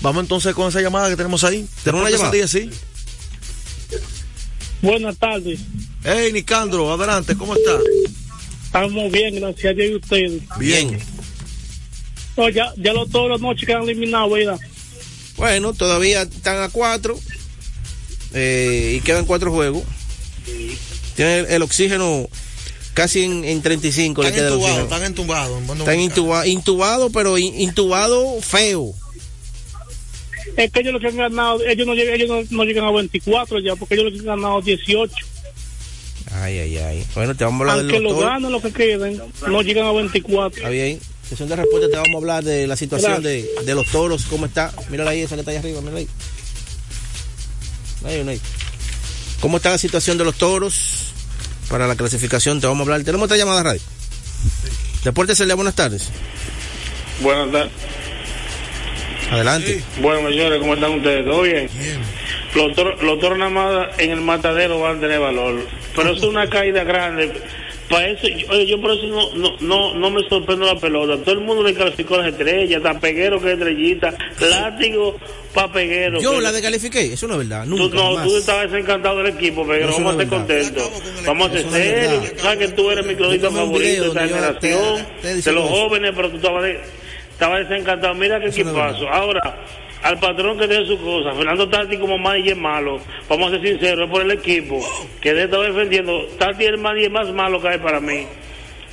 Vamos entonces con esa llamada que tenemos ahí. ¿Tenemos una llamada? Sí. Buenas tardes. Hey, Nicandro, adelante, ¿cómo está? Estamos bien, gracias a Dios y ustedes. Bien. No, ya, ya los todos los noches que han eliminado, ¿verdad? Bueno, todavía están a cuatro eh, y quedan cuatro juegos. Tiene el, el oxígeno casi en, en 35 le Están el oxígeno. están entubados. Están intubados, pero in- intubado feo. Es que ellos lo que han ganado, ellos no llegan, ellos no, no llegan a 24 ya, porque ellos lo que han ganado 18. Ay, ay, ay. Bueno, te vamos a hablar Aunque del lo ganen lo que queden, no llegan a 24. Está bien. Sesión de respuesta te vamos a hablar de la situación de, de los toros, cómo está. Mírala ahí, esa que está ahí arriba, mírala ahí. Ahí, ahí. ¿Cómo está la situación de los toros para la clasificación? Te vamos a hablar. Tenemos otra llamada radio. Deportes Celia, buenas tardes. Buenas tardes. Adelante. Bueno, señores, ¿cómo están ustedes? ¿Todo bien? Los toros, los toros nada más en el matadero van a tener valor. Pero es una caída grande. Para eso, oye, yo por eso no, no, no, no me sorprendo la pelota. Todo el mundo le calificó las estrellas, tan peguero que estrellita, látigo pa' peguero. Yo que- la descalifiqué, eso no es verdad. Tú, Nunca, no, jamás. tú estabas desencantado del equipo, pero vamos a es estar contentos. Vamos a ser serios. Sabes que tú eres mi cronista Yo favorito de esta yo generación, te- te de los eso. jóvenes, pero tú estabas, de- estabas desencantado. Mira qué Eso equipazo. Ahora, al patrón que tiene su cosa, Fernando Tati como manager malo, vamos a ser sinceros, es por el equipo que de estaba defendiendo. Tati es el manager más malo que hay para mí.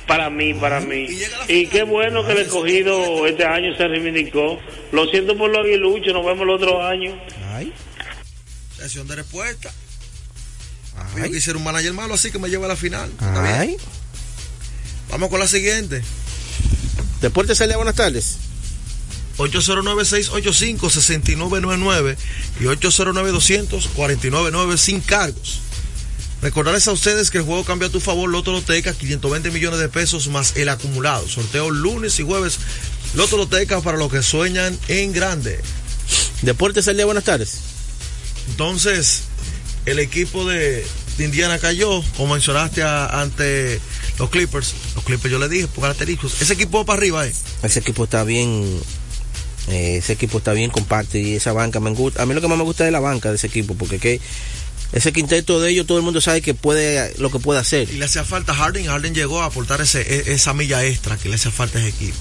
Para mí, para mí. Y qué bueno que el escogido este año se reivindicó. Lo siento por los aguiluchos, nos vemos el otro año. Ay. Sesión de respuesta. Yo quisiera un manager malo así que me lleve a la final. Ay. Vamos con la siguiente. Deportes Celia, buenas tardes. 809-685-6999 y 809-200-4999 sin cargos. Recordarles a ustedes que el juego cambia a tu favor, Loto Loteca, 520 millones de pesos más el acumulado. Sorteo lunes y jueves, Loto Loteca para los que sueñan en grande. Deportes Celia, buenas tardes. Entonces, el equipo de, de Indiana cayó, como mencionaste a- ante los Clippers. Los Clippers yo le dije, por característicos. Ese equipo va para arriba, eh. Ese equipo está bien. Eh, ese equipo está bien compacto y esa banca me gusta. A mí lo que más me gusta es la banca de ese equipo, porque que ese quinteto de ellos todo el mundo sabe que puede lo que puede hacer. Y le hacía falta a Harden. Harden llegó a aportar ese, e- esa milla extra que le hacía falta a ese equipo.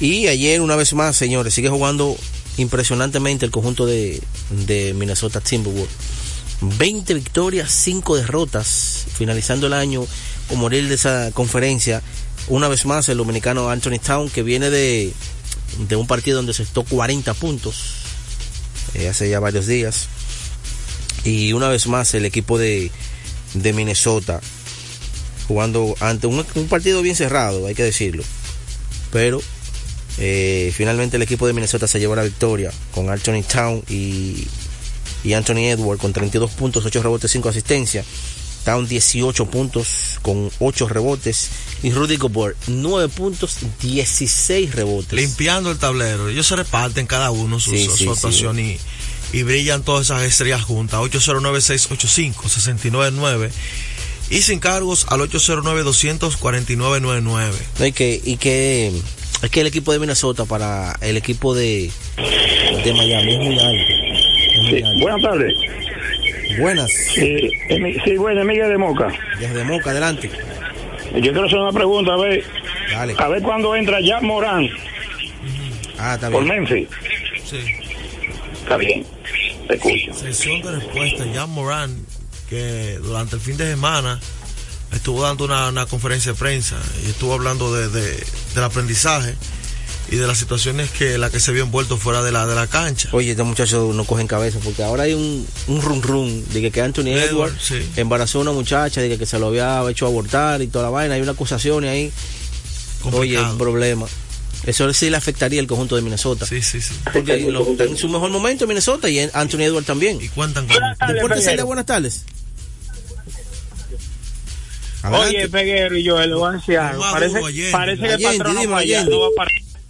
Y ayer, una vez más, señores, sigue jugando impresionantemente el conjunto de, de Minnesota Timberwolves. 20 victorias, 5 derrotas, finalizando el año como líder de esa conferencia. Una vez más, el dominicano Anthony Town, que viene de, de un partido donde se estó 40 puntos eh, hace ya varios días. Y una vez más, el equipo de, de Minnesota jugando ante un, un partido bien cerrado, hay que decirlo. Pero eh, finalmente el equipo de Minnesota se llevó la victoria con Anthony Town y y Anthony Edwards con 32 puntos, 8 rebotes, 5 asistencias. Town 18 puntos con 8 rebotes y Rudy Gobert 9 puntos, 16 rebotes. Limpiando el tablero. Ellos se reparten cada uno su, Sí, su- sí, su sí. actuación y, y brillan todas esas estrellas juntas. 809-685-6999 y sin cargos al 809-249-99. No, y que, y que es que el equipo de Minnesota para el equipo de, de Miami es muy alto. Es muy alto. Buenas tardes. Buenas. Sí, sí, bueno, Miguel de Moca. Desde Moca, adelante. Yo quiero hacer una pregunta, a ver, Dale. a ver cuándo entra Jack Morán Ah, está por bien. Memphis. Sí. Está bien, te escucho. Sesión de respuesta. Jan Moran, que durante el fin de semana estuvo dando una, una conferencia de prensa y estuvo hablando de, de- del aprendizaje y de las situaciones que la que se vio envuelto fuera de la de la cancha. Oye, estos muchachos no cogen cabeza porque ahora hay un, un run run de que, que Anthony Edwards, sí. embarazó a una muchacha, de que, que se lo había hecho abortar y toda la vaina. Hay una acusación ahí. Oye, Complicado. problema. Eso sí le afectaría el conjunto de Minnesota. Sí, sí, sí. Porque lo- está en su mejor momento Minnesota y Anthony Edwards también. Y cuentan con Deportes buenas tardes. Adelante. Oye, Peguero y yo, le voy a decir algo. más Parece, parece que el patrón no va allá,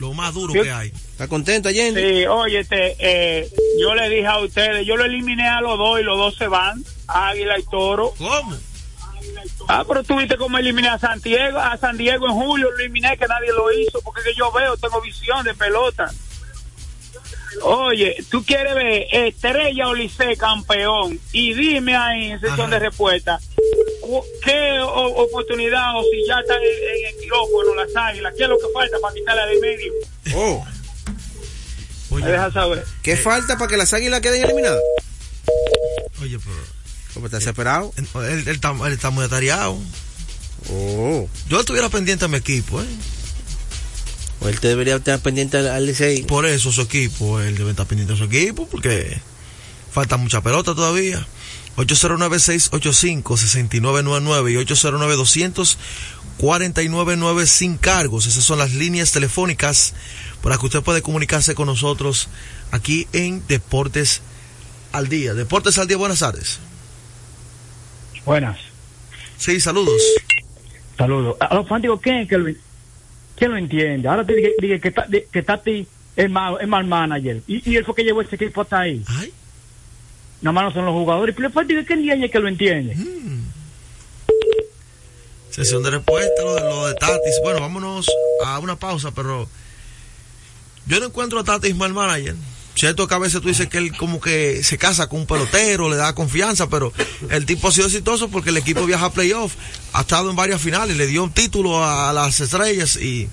Lo más duro que hay. ¿Está contento, Allende? Sí, oye, este, eh, yo le dije a ustedes, yo lo eliminé a los dos y los dos se van, Águila y Toro. ¿Cómo? Ah, pero tú viste cómo eliminé a San Diego, a San Diego en julio, lo eliminé que nadie lo hizo, porque que yo veo, tengo visión de pelota. Oye, tú quieres ver Estrella o Licey campeón y dime ahí en sección de respuesta qué o- oportunidad o si ya está en, en el quirófano las águilas, qué es lo que falta para quitarla de medio. Oh. Me deja saber. ¿Qué falta para que las águilas queden eliminadas? Oye, pero. ¿Cómo está desesperado? Él, él está, él está muy atareado. Oh. Yo estuviera pendiente a mi equipo, ¿eh? O él te debería estar pendiente al, al Licey. Por eso su equipo, él debe estar pendiente de su equipo, porque falta mucha pelota todavía. 809-685-6999 y 809-200-4999 sin cargos. Esas son las líneas telefónicas para que usted pueda comunicarse con nosotros aquí en Deportes al Día. Deportes al Día, buenas tardes. Buenas. Sí, saludos. Saludos. A los fanáticos, ¿quién es que lo, quién lo entiende? Ahora te dije, dije que, de- que Tati es mal, es mal manager. Y, y él fue que llevó ese equipo hasta ahí. Nada más no son los jugadores. Pero los fanáticos, ¿quién es que lo entiende? Sesión de respuesta, lo de, lo de Tatis. Bueno, vámonos a una pausa, pero yo no encuentro a Tatis mal manager. Cierto que a veces tú dices que él como que se casa con un pelotero, le da confianza, pero el tipo ha sido exitoso porque el equipo viaja a playoff, ha estado en varias finales, le dio un título a las estrellas y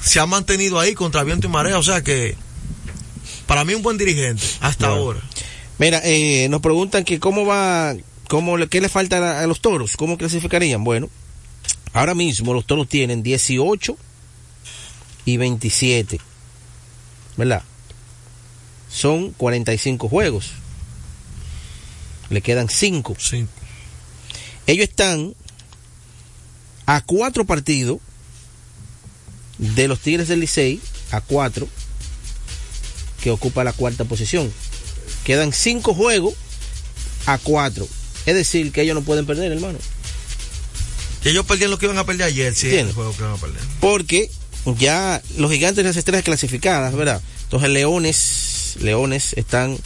se ha mantenido ahí contra viento y marea, o sea que para mí un buen dirigente hasta Bueno. ahora. Mira, eh, nos preguntan que cómo va, cómo, qué le falta a, a los toros, cómo clasificarían. Bueno, ahora mismo los toros tienen 18 y 27, ¿verdad? Son 45 juegos. Le quedan 5. Ellos están a cuatro partidos de los Tigres del Licey, a cuatro, que ocupa la cuarta posición. Quedan cinco juegos a cuatro. Es decir, que ellos no pueden perder, hermano. Que ellos perdieron lo que iban a perder ayer, sí, el juego que iban a perder. Porque ya los gigantes de las estrellas clasificadas, ¿verdad? Entonces Leones, Leones están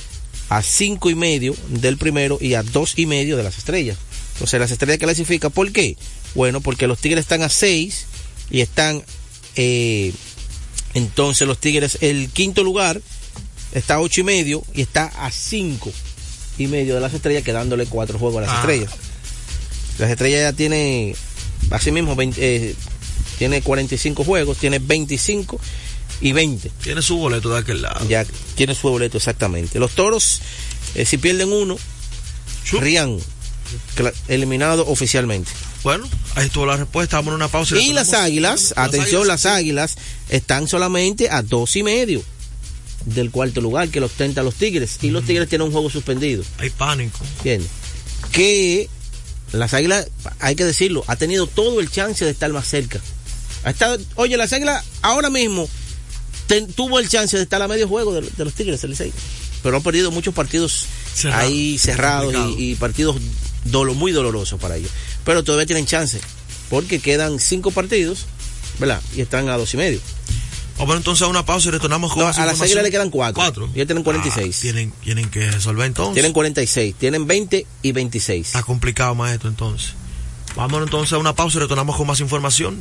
a cinco y medio del primero y a dos y medio de las estrellas. Entonces las estrellas clasifican, ¿por qué? Bueno, porque los Tigres están a seis y están, eh, entonces los Tigres, el quinto lugar está a ocho y medio y está a cinco y medio de las estrellas, quedándole cuatro juegos a las Ah. estrellas. Las estrellas ya tiene, así mismo, 20, eh, tiene 45 juegos, tiene 25 y 20. Tiene su boleto de aquel lado. Ya tiene su boleto, exactamente. Los toros, eh, si pierden uno, rían cla- eliminado oficialmente. Bueno, ahí estuvo la respuesta. Vamos a una pausa. Y las águilas, atención, las águilas están solamente a dos y medio del cuarto lugar que lo ostenta los Tigres. Y los Tigres tienen un juego suspendido. Hay pánico. ¿Entiendes? Que las águilas, hay que decirlo, ha tenido todo el chance de estar más cerca. Ha estado, oye, las águilas ahora mismo ten- tuvo el chance de estar a medio juego de, de los Tigres del Licey. Pero han perdido muchos partidos Cerrado. ahí cerrados y, y partidos dolo- muy dolorosos para ellos. Pero todavía tienen chance, porque quedan cinco partidos, ¿verdad? Y están a dos y medio. Vamos entonces a una pausa y retornamos con No, más a las. Águilas le quedan cuatro. Cuatro. Y ellos tienen 46. Ah, tienen, tienen que resolver entonces. Tienen 46, tienen 20 y 26. Está complicado, maestro, entonces. Vamos entonces a una pausa y retornamos con más información.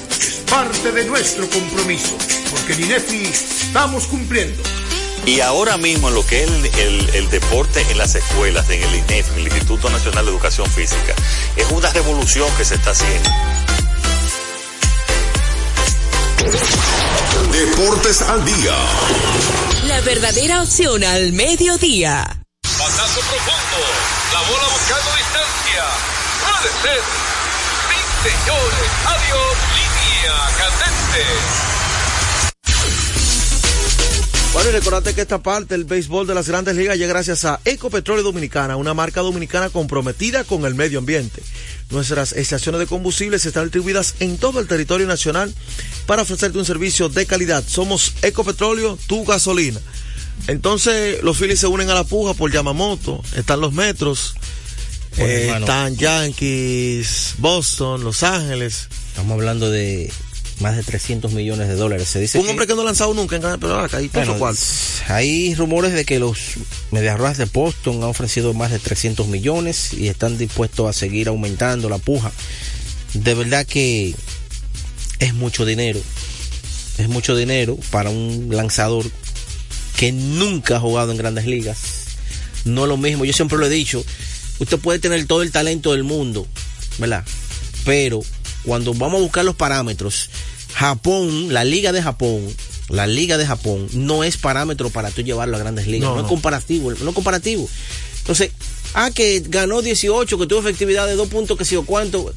parte de nuestro compromiso, porque en INEFI estamos cumpliendo. Y ahora mismo en lo que es el, el- el deporte en las escuelas, en el INEF, el Instituto Nacional de Educación Física, es una revolución que se está haciendo. Deportes al día. La verdadera opción al mediodía. Pasazo profundo. La bola buscando distancia. Puede ser. Sí, señores. Adiós. Línea candente. Bueno, y recordate que esta parte del béisbol de las grandes ligas llega gracias a Ecopetróleo Dominicana, una marca dominicana comprometida con el medio ambiente. Nuestras estaciones de combustibles están distribuidas en todo el territorio nacional para ofrecerte un servicio de calidad. Somos Ecopetróleo, tu gasolina. Entonces, los Phillies se unen a la puja por Yamamoto, están los metros, eh, están Yankees, Boston, Los Ángeles. Estamos hablando de más de 300 millones de dólares. Se dice Un que- hombre que no ha lanzado nunca en pero acá hay Bueno, hay rumores de que los Medias Rojas de Boston han ofrecido más de 300 millones y están dispuestos a seguir aumentando la puja. De verdad que es mucho dinero. Es mucho dinero para un lanzador que nunca ha jugado en grandes ligas. No es lo mismo. Yo siempre lo he dicho. Usted puede tener todo el talento del mundo, ¿verdad? Pero cuando vamos a buscar los parámetros, Japón, la liga de Japón, la liga de Japón no es parámetro para tú llevarlo a grandes ligas. No, es comparativo, no es comparativo. Entonces, ah, que ganó 18, que tuvo efectividad de 2 puntos, que si o cuánto.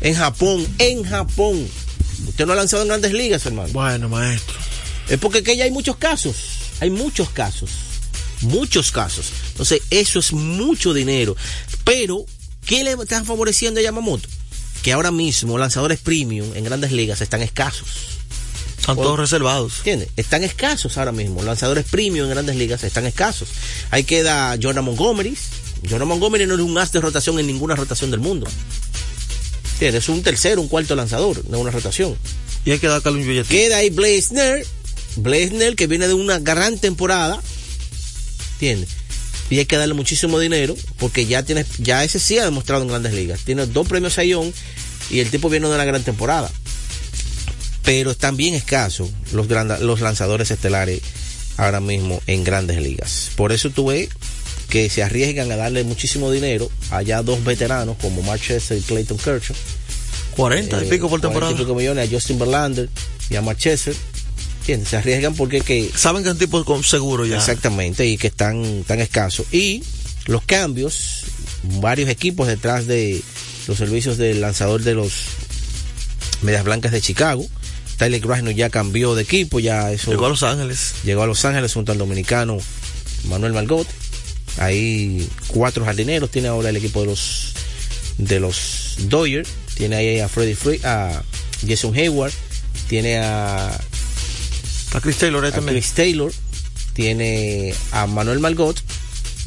En Japón, en Japón. Usted no ha lanzado en grandes ligas, hermano. Bueno, maestro. Es porque que ya hay muchos casos. Hay muchos casos. Muchos casos. Entonces, eso es mucho dinero. Pero, ¿qué le están favoreciendo a Yamamoto? Que ahora mismo lanzadores premium en grandes ligas están escasos. Están todos reservados. ¿Entiendes? Están escasos ahora mismo. Lanzadores premium en grandes ligas están escasos. Ahí queda Jordan Montgomery. Jordan Montgomery no es un as de rotación en ninguna rotación del mundo. ¿Entiendes? Es un tercero, un cuarto lanzador de una rotación. Y hay que darle un billete. Queda ahí Blazner. Blazner que viene de una gran temporada. ¿Entiendes? Y hay que darle muchísimo dinero porque ya tiene, ya ese sí ha demostrado en grandes ligas. Tiene dos premios Sayón y el tipo viene de una gran temporada. Pero están bien escasos los, gran- los lanzadores estelares ahora mismo en grandes ligas. Por eso tú ves que se arriesgan a darle muchísimo dinero a ya dos veteranos como Mark Chester y Clayton Kershaw. 40 y pico por 40 temporada. y pico millones a Justin Verlander y a Mark Chester. ¿Entiendes? Se arriesgan porque que Saben que es un tipo con seguro ya. Exactamente, y que están tan escasos. Y los cambios, varios equipos detrás de los servicios del lanzador de los Medias Blancas de Chicago. Tyler Grasno ya cambió de equipo, ya eso. Llegó a Los Ángeles. Llegó a Los Ángeles junto al dominicano Manuel Margot. Ahí cuatro jardineros tiene ahora el equipo de los de los Dodgers. Tiene ahí a Freddie Free, a Jason Hayward, tiene a a Chris Taylor, a Chris Taylor, tiene a Manuel Margot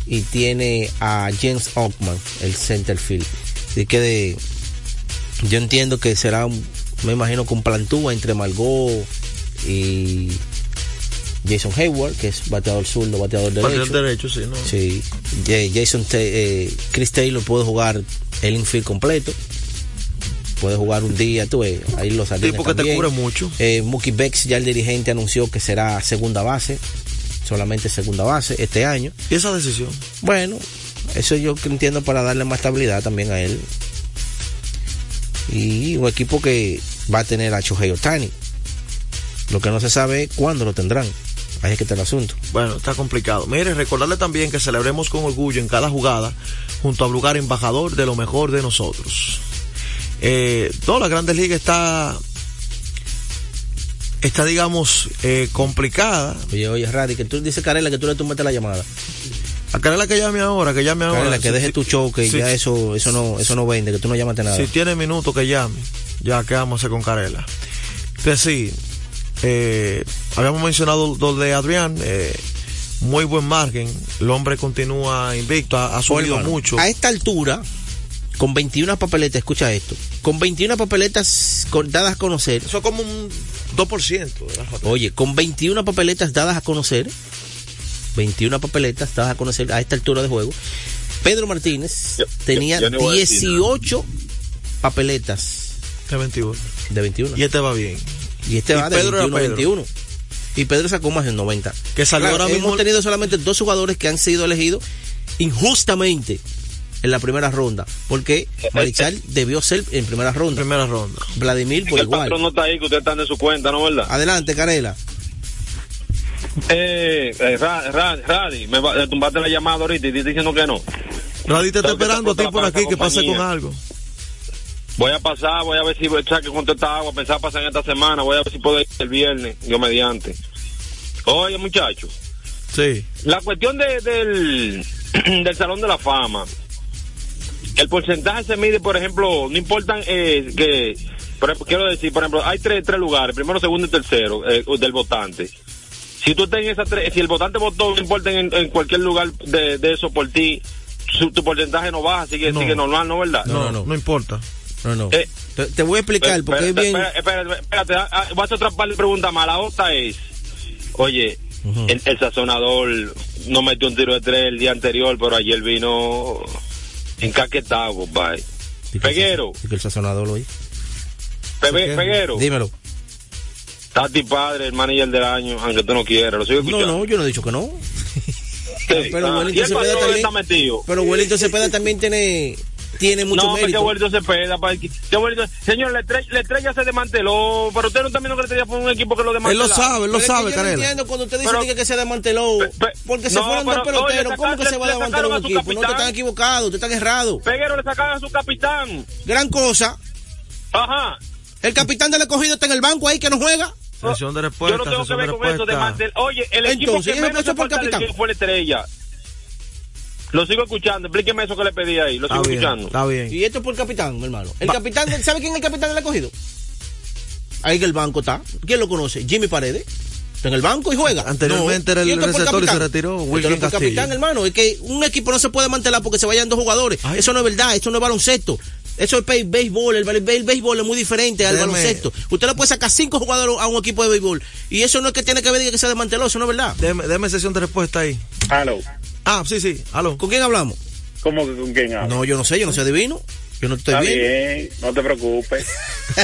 y tiene a James Ockman, el center field. Así que de, yo entiendo que será, me imagino, con plantúa entre Margot y Jason Hayward, que es bateador zurdo, bateador derecho. Bateador derecho, sí, ¿no? Sí. Jason, eh, Chris Taylor puede jugar el infield completo. Puede jugar un día, tú ves, ahí los Sí, porque también. te cubre mucho. Eh, Mookie Becks, ya el dirigente anunció que será segunda base, solamente segunda base este año. ¿Y esa decisión? Bueno, eso yo entiendo para darle más estabilidad también a él. Y un equipo que va a tener a Shohei Otani. Lo que no se sabe es cuándo lo tendrán. Ahí es que está el asunto. Bueno, está complicado. Mire, recordarle también que celebremos con orgullo en cada jugada junto a lugar embajador de lo mejor de nosotros. Eh, toda la Grandes Ligas está está digamos eh, complicada. Oye, oye, Radi, que tú dices Carela que tú le tumbaste la llamada. A Carela que llame ahora, que llame ahora. Carela, que Si- deje tu show, que ya eso eso no eso no vende, que tú no llamaste nada. Si tiene minutos que llame, ya qué vamos a hacer con Carela. Entonces sí, eh, habíamos mencionado lo de Adrián, eh, muy buen margen, el hombre continúa invicto, ha, ha subido mucho. A esta altura, con 21 papeletas, escucha esto, con 21 papeletas dadas a conocer. Eso es como un 2%. de la foto. Oye, con 21 papeletas dadas a conocer, 21 papeletas dadas a conocer a esta altura de juego, Pedro Martínez tenía yo no voy a decir 18 papeletas De 21. de 21. Y este va bien. Y este y va de Pedro era 21 a Pedro. 21. Y Pedro sacó más del 90. Que salió Claro, ahora mismo- Hemos tenido solamente dos jugadores que han sido elegidos injustamente en la primera ronda. Porque Marichal debió ser en primera ronda. Primera ronda. Vladimir por el igual. patrón no está ahí, que ustedes están de su cuenta, ¿no verdad? Adelante, Carela. Eh, eh Ra- Ra- Radi, me va, eh, tumbaste la llamada ahorita y te diciendo que no. Radi te está que esperando a ti por aquí que pase con algo. Voy a pasar, voy a ver si saque con toda esta agua, pensaba pasar en esta semana, voy a ver si puedo ir el viernes, yo mediante. Oye, muchacho, Sí. la cuestión de, del, del Salón de la Fama, el porcentaje se mide, por ejemplo, no importan eh, que, por ejemplo, quiero decir, por ejemplo, hay tres, tres lugares, primero, segundo y tercero eh, del votante. Si tú estás en esas tres, si el votante votó, no importa en, en cualquier lugar de, de eso por ti, su- tu porcentaje no baja, sigue, No. sigue normal, ¿no verdad? No, no, no. No importa. No, no. Eh, te, te voy a explicar porque es bien. espera, espera, espérate, ah, ah, voy a hacer otra par de preguntas más. La otra es, oye, el, el sazonador no metió un tiro de tres el día anterior, pero ayer vino encaquetado, compadre. Peguero, y que el sazonador hoy. Pebe- ¿Qué? Peguero, Dímelo. Tati Padre, el manager del año, aunque tú no quieras, lo sigo No, escuchando. no, yo no he dicho que no. Sí, pero ah, Wellington Cepeda también- está metido. Pero Wellington Cepeda también tiene, tiene mucho no, porque mérito. Wellington Cepeda, pa- que Wellington- señor, la estrella, la estrella se desmanteló, pero usted no está viendo que la estrella fue un equipo que lo Él desmanteló. lo sabe, él lo Pero es que sabe, yo no entiendo cuando usted dice Pero- que se desmanteló. pe- porque se no, fueron dos peloteros. oye, ¿Cómo que se va a desmantelar un equipo? No, te capitán. están equivocados, te están errados. Peguero le sacaron a su capitán. Gran cosa. Ajá. El capitán del escogido está en el banco ahí que no juega. Sesión de Yo respuesta. no tengo que ver con eso de. Oye, el equipo Entonces, que ¿eso menos se por capitán? fue la estrella. Lo sigo escuchando. Explíqueme eso que le pedí ahí. Lo Está sigo bien, escuchando. está bien. Y esto es por el capitán, hermano. El Va- capitán, ¿sabe quién es el capitán del escogido? Ahí que el banco está. ¿Quién lo conoce? Jimmy Paredes. Está en el banco y juega. Anteriormente era el ¿Y esto receptor y se retiró, Esto por Castillo. capitán, hermano. Es que un equipo no se puede mantener porque se vayan dos jugadores. Ay. Eso no es verdad. Eso no es baloncesto. Eso es béisbol. El, béisbol es muy diferente al Déjeme- baloncesto. Usted le puede sacar cinco jugadores a un equipo de béisbol. Y eso no es que tiene que ver que se desmanteló. Eso no es verdad. Deme, deme sesión de respuesta ahí. Aló. Ah, sí, sí. Aló. ¿Con quién hablamos? ¿Cómo que con quién hablo? No, yo no sé. Yo no soy adivino. Yo no estoy Está bien. bien, no te preocupes.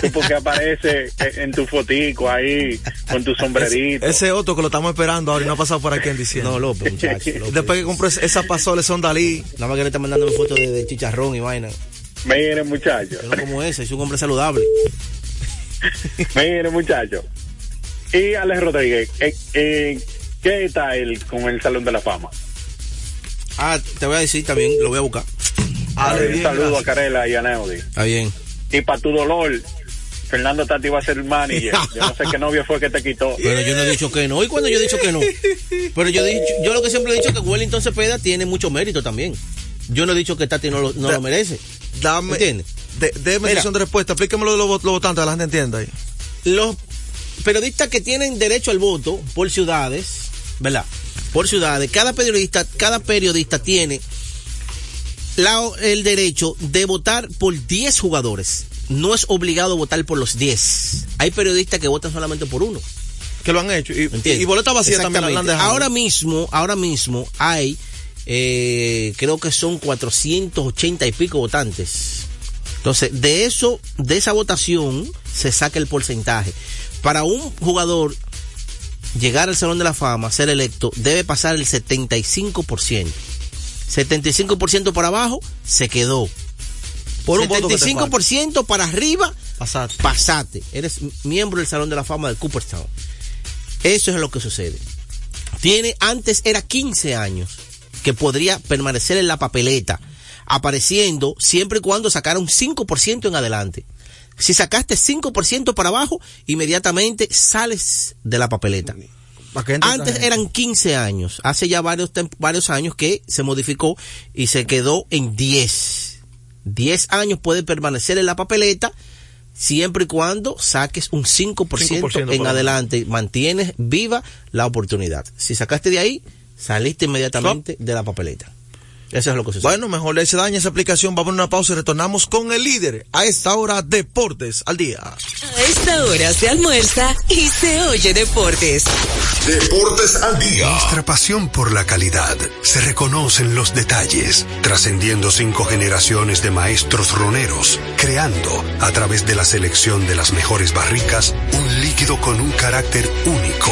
Tú porque aparece en tu fotico ahí, con tu sombrerito. Ese otro que lo estamos esperando ahora y no ha pasado por aquí en diciembre. No, López, muchacho. López. Después que compró esa pasola son Dalí. Nada más que le está mandando fotos de, de chicharrón y vaina. Miren, muchachos. Yo no como ese, soy un hombre saludable. Miren, muchachos. Y Alex Rodríguez, eh, eh, ¿qué está él con el Salón de la Fama? Ah, te voy a decir también, lo voy a buscar. Ale, un saludo gracias. a Carela y a Neody. Está bien. Y para tu dolor, Fernando Tati va a ser el manager. Yo no sé qué novio fue que te quitó. Pero yo no he dicho que no. ¿Y cuando yo he dicho que no? Pero yo, he dicho, yo lo que siempre he dicho es que Wellington Cepeda tiene mucho mérito también. Yo no he dicho que Tati no lo, no lo merece. Dame, ¿Entiendes? de, déme Mira. sesión de respuesta. Explíqueme lo de los, los votantes, que la gente entienda ahí. Los periodistas que tienen derecho al voto por ciudades, ¿verdad? Por ciudades, cada periodista, cada periodista tiene la- el derecho de votar por 10 jugadores. No es obligado votar por los 10. Hay periodistas que votan solamente por uno. Que lo han hecho. Y, y boleta vacía también la han Exactamente. dejado. Ahora mismo, ahora mismo hay, eh, creo que son 480 y pico votantes. Entonces, de eso, de esa votación, se saca el porcentaje. Para un jugador llegar al Salón de la Fama, ser electo, debe pasar el 75%. 75% para abajo, se quedó. Por un voto que te 75% para arriba, Pasate. pasate. Eres miembro del Salón de la Fama de Cooperstown. Eso es lo que sucede. Tiene, antes era 15 años que podría permanecer en la papeleta, apareciendo siempre y cuando sacara un 5% en adelante. Si sacaste 5% para abajo, inmediatamente sales de la papeleta. ¿Para qué entra esta Antes eran 15 años, hace ya varios, años que se modificó y se quedó en 10. 10 años puede permanecer en la papeleta siempre y cuando saques un 5%, 5% en adelante, mantienes viva la oportunidad. Si sacaste de ahí, saliste inmediatamente de la papeleta. Eso es lo que sucede. Bueno, mejor le se daña esa aplicación. Vamos a una pausa y retornamos con el líder. A esta hora, Deportes al día. A esta hora se almuerza y se oye deportes. Deportes al día. Nuestra pasión por la calidad se reconoce en los detalles, trascendiendo cinco generaciones de maestros roneros, creando, a través de la selección de las mejores barricas, un líquido con un carácter único,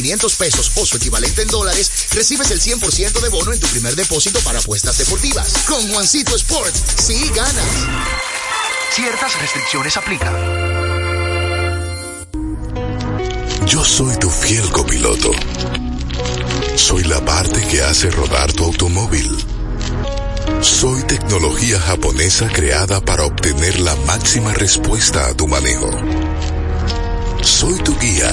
500 pesos o su equivalente en dólares, recibes el 100% de bono en tu primer depósito para apuestas deportivas. Con Juancito Sport, sí ganas. Ciertas restricciones aplican. Yo soy tu fiel copiloto. Soy la parte que hace rodar tu automóvil. Soy tecnología japonesa creada para obtener la máxima respuesta a tu manejo. Soy tu guía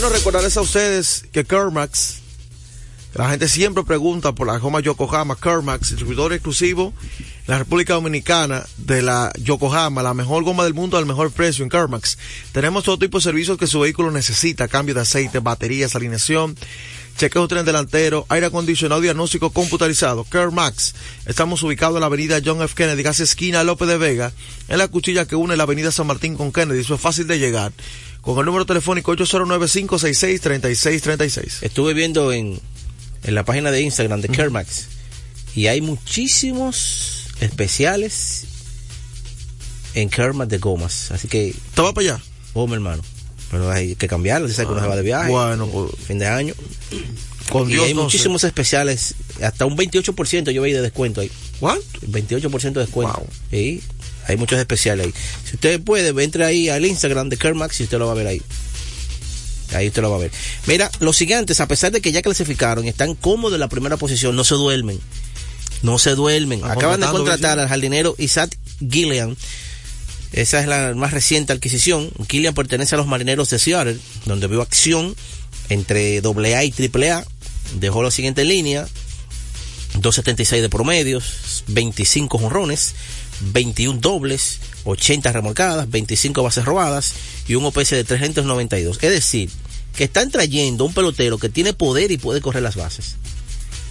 Bueno, recordarles a ustedes que Kermax, la gente siempre pregunta por la goma Yokohama, Kermax, distribuidor exclusivo en la República Dominicana de la Yokohama, la mejor goma del mundo al mejor precio en Kermax. Tenemos todo tipo de servicios que su vehículo necesita, cambio de aceite, baterías, alineación, chequeo tren delantero, aire acondicionado, diagnóstico computarizado. Kermax. Estamos ubicados en la avenida John F. Kennedy, casi esquina López de Vega, en la cuchilla que une la avenida San Martín con Kennedy. Eso es fácil de llegar. Con el número telefónico 809-566-3636. Estuve viendo en, en la página de Instagram de Kermax y hay muchísimos especiales en Kermax de gomas. Así que. ¿Te vas para allá? Oh, mi hermano. Pero hay que cambiarlo, dice que uno se va de viaje. Bueno, pues, fin de año. Con y Dios hay no sé. muchísimos especiales, hasta un 28% yo veía de descuento ahí. ¿Cuánto? 28% de descuento. Sí, hay muchos especiales ahí. Si usted puede, entre ahí al Instagram de Kermax y usted lo va a ver ahí. Ahí usted lo va a ver. Mira, los gigantes, a pesar de que ya clasificaron, están cómodos en la primera posición, no se duermen. No se duermen. Acaban de contratar al jardinero Isaac Gillian Esa es la más reciente adquisición. Killian pertenece a los marineros de Seattle, donde vio acción entre AA y AAA. Dejó la siguiente línea: 276 de promedios, 25 jonrones, 21 dobles, 80 remolcadas, 25 bases robadas y un OPS de 392. Es decir, que están trayendo un pelotero que tiene poder y puede correr las bases.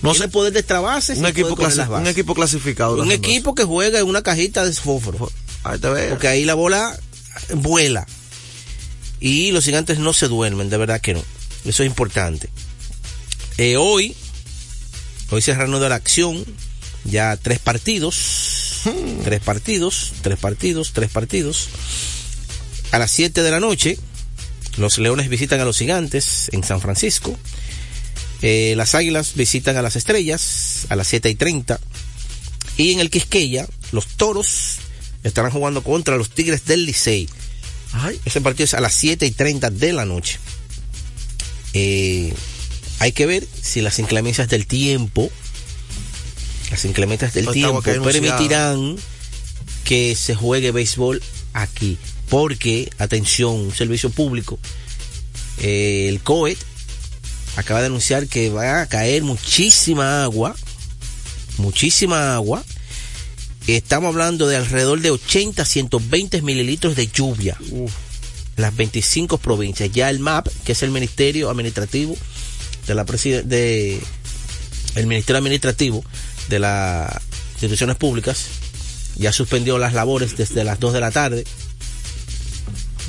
No tiene poder de extra bases Un equipo, clasi- las bases. un equipo clasificado. Un equipo que juega en una cajita de fósforo. Ahí te veo. Porque ahí la bola vuela. Y los gigantes no se duermen, de verdad que no. Eso es importante. Eh, hoy, hoy se reanuda la acción. Ya tres partidos. Tres partidos, tres partidos, tres partidos. A las 7 de la noche, los Leones visitan a los Gigantes en San Francisco. Eh, las Águilas visitan a las Estrellas a las 7 y 30. Y en el Quisqueya, los Toros estarán jugando contra los Tigres del Licey. Ese partido es a las 7 y 30 de la noche. Eh, hay que ver si las inclemencias del tiempo, las inclemencias del No tiempo permitirán que se juegue béisbol aquí. Porque, atención, un servicio público, eh, el COET acaba de anunciar que va a caer muchísima agua, muchísima agua. Estamos hablando de alrededor de 80 a 120 mililitros de lluvia. Las 25 provincias. Ya el MAP, que es el Ministerio Administrativo de la preside- de el Ministerio Administrativo de las instituciones públicas, ya suspendió las labores desde las 2 de la tarde.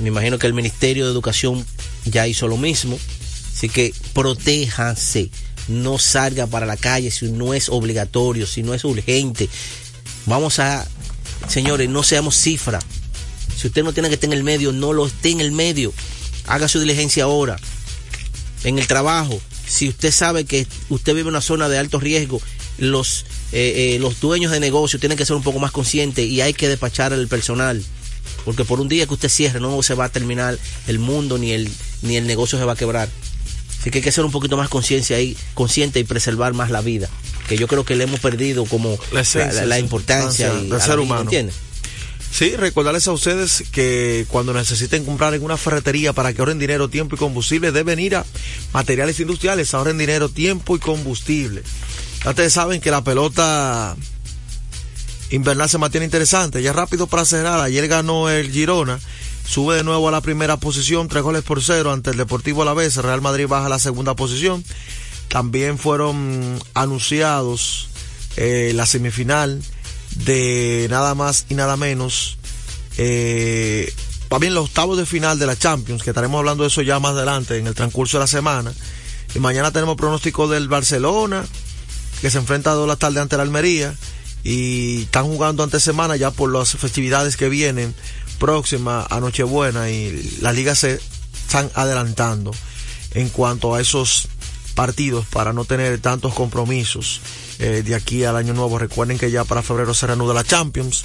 Me imagino que el Ministerio de Educación ya hizo lo mismo. Así que protéjanse. No salga para la calle si no es obligatorio, si no es urgente. Vamos a, señores, no seamos cifra. Si usted no tiene que estar en el medio, no lo esté en el medio. Haga su diligencia ahora. En el trabajo, si usted sabe que usted vive en una zona de alto riesgo, los, eh, eh, los dueños de negocio tienen que ser un poco más conscientes y hay que despachar al personal. Porque por un día que usted cierre no se va a terminar el mundo ni el, ni el negocio se va a quebrar. Así que hay que ser un poquito más conciencia ahí, consciente y preservar más la vida. Que yo creo que le hemos perdido como la, esencia, la- la importancia y del ser vida, humano. ¿entiende? Sí, recordarles a ustedes que cuando necesiten comprar en una ferretería para que ahorren dinero, tiempo y combustible, deben ir a materiales industriales, ahorren dinero, tiempo y combustible. Ustedes saben que la pelota invernal se mantiene interesante. Ya rápido para cerrar, ayer ganó el Girona, sube de nuevo a la primera posición, tres goles por cero ante el Deportivo Alavés, Real Madrid baja a la segunda posición. También fueron anunciados eh, la semifinal de nada más y nada menos eh, también los octavos de final de la Champions, que estaremos hablando de eso ya más adelante en el transcurso de la semana. Y mañana tenemos pronóstico del Barcelona, que se enfrenta a dos la tarde ante la Almería. Y están jugando ante semana ya por las festividades que vienen próxima a Nochebuena y las ligas se están adelantando en cuanto a esos partidos para no tener tantos compromisos eh, de aquí al año nuevo. Recuerden que ya para febrero se reanuda la Champions.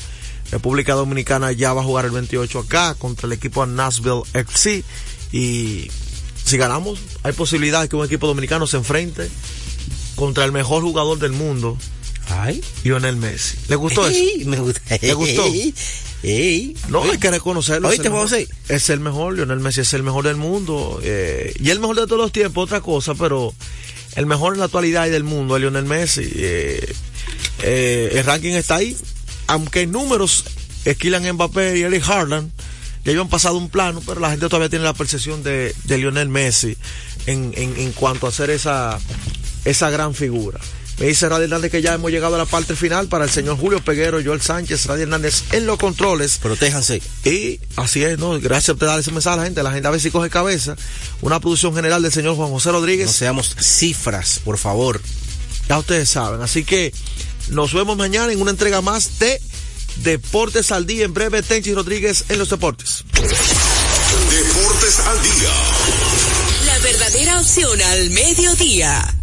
República Dominicana ya va a jugar el 28 acá contra el equipo Nashville FC y si ganamos hay posibilidad de que un equipo dominicano se enfrente contra el mejor jugador del mundo, Lionel Messi. ¿Le gustó eso? Ey, me gusta. ¿Le gustó? Ey. No, hay que reconocerlo. ¿Oíste, es el? Es el mejor, Lionel Messi es el mejor del mundo. eh, y el mejor de todos los tiempos, otra cosa, pero el mejor en la actualidad y del mundo es Lionel Messi. eh, eh, el ranking está ahí. Aunque en números, es Kylian Mbappé y Eric Haaland ya habían pasado un plano, pero la gente todavía tiene la percepción de, de Lionel Messi en, en, en cuanto a ser esa, esa gran figura. Me dice Radio Hernández que ya hemos llegado a la parte final para el señor Julio Peguero, Joel Sánchez, Radio Hernández en los controles. Protéjanse. Y así es, ¿no? Gracias por dar ese mensaje a la gente. La gente a ver si coge cabeza. Una producción general del señor Juan José Rodríguez. No seamos cifras, por favor. Ya ustedes saben. Así que nos vemos mañana en una entrega más de Deportes al Día. En breve, Tenchi Rodríguez en los deportes. Deportes al día. La verdadera opción al mediodía.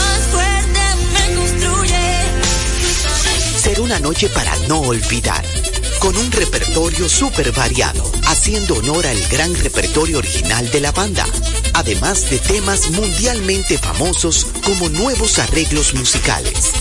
Una noche para no olvidar, con un repertorio súper variado, haciendo honor al gran repertorio original de la banda, además de temas mundialmente famosos como nuevos arreglos musicales.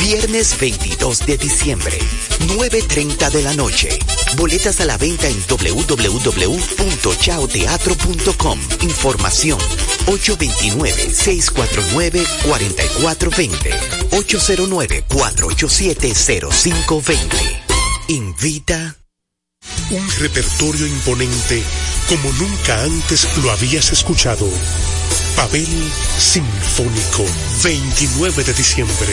Viernes 22 de diciembre, 9.30 de la noche. Boletas a la venta en www.chaoteatro.com. Información 829-649-4420. 809-487-0520. Invita. Un repertorio imponente como nunca antes lo habías escuchado. Pavel Sinfónico, 29 de diciembre,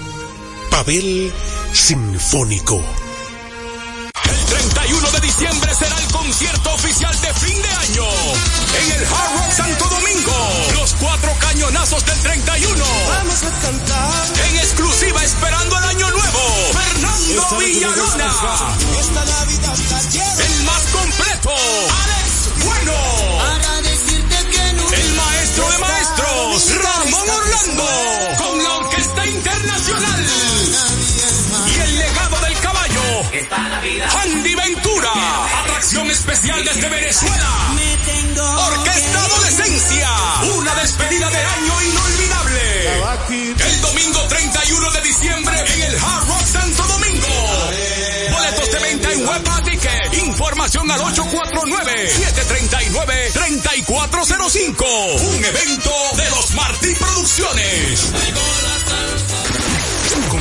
Pavel Sinfónico. El 31 de diciembre será el concierto oficial de fin de año en el Hard Rock Santo Domingo. Los cuatro cañonazos del 31. Vamos a cantar. En exclusiva esperando el año nuevo. Fernando Villalona. El más completo. Alex Bueno. El maestro de maestros. Ramón Orlando. Con la Orquesta Internacional. Andy Ventura. Atracción especial desde Venezuela. Orquesta Adolescencia. Una despedida de año inolvidable. El domingo 31 de diciembre en el Hard Rock Santo Domingo. Boletos de venta en Huepa Ticket. Información al 849-739-3405. Un evento de los Martí Producciones.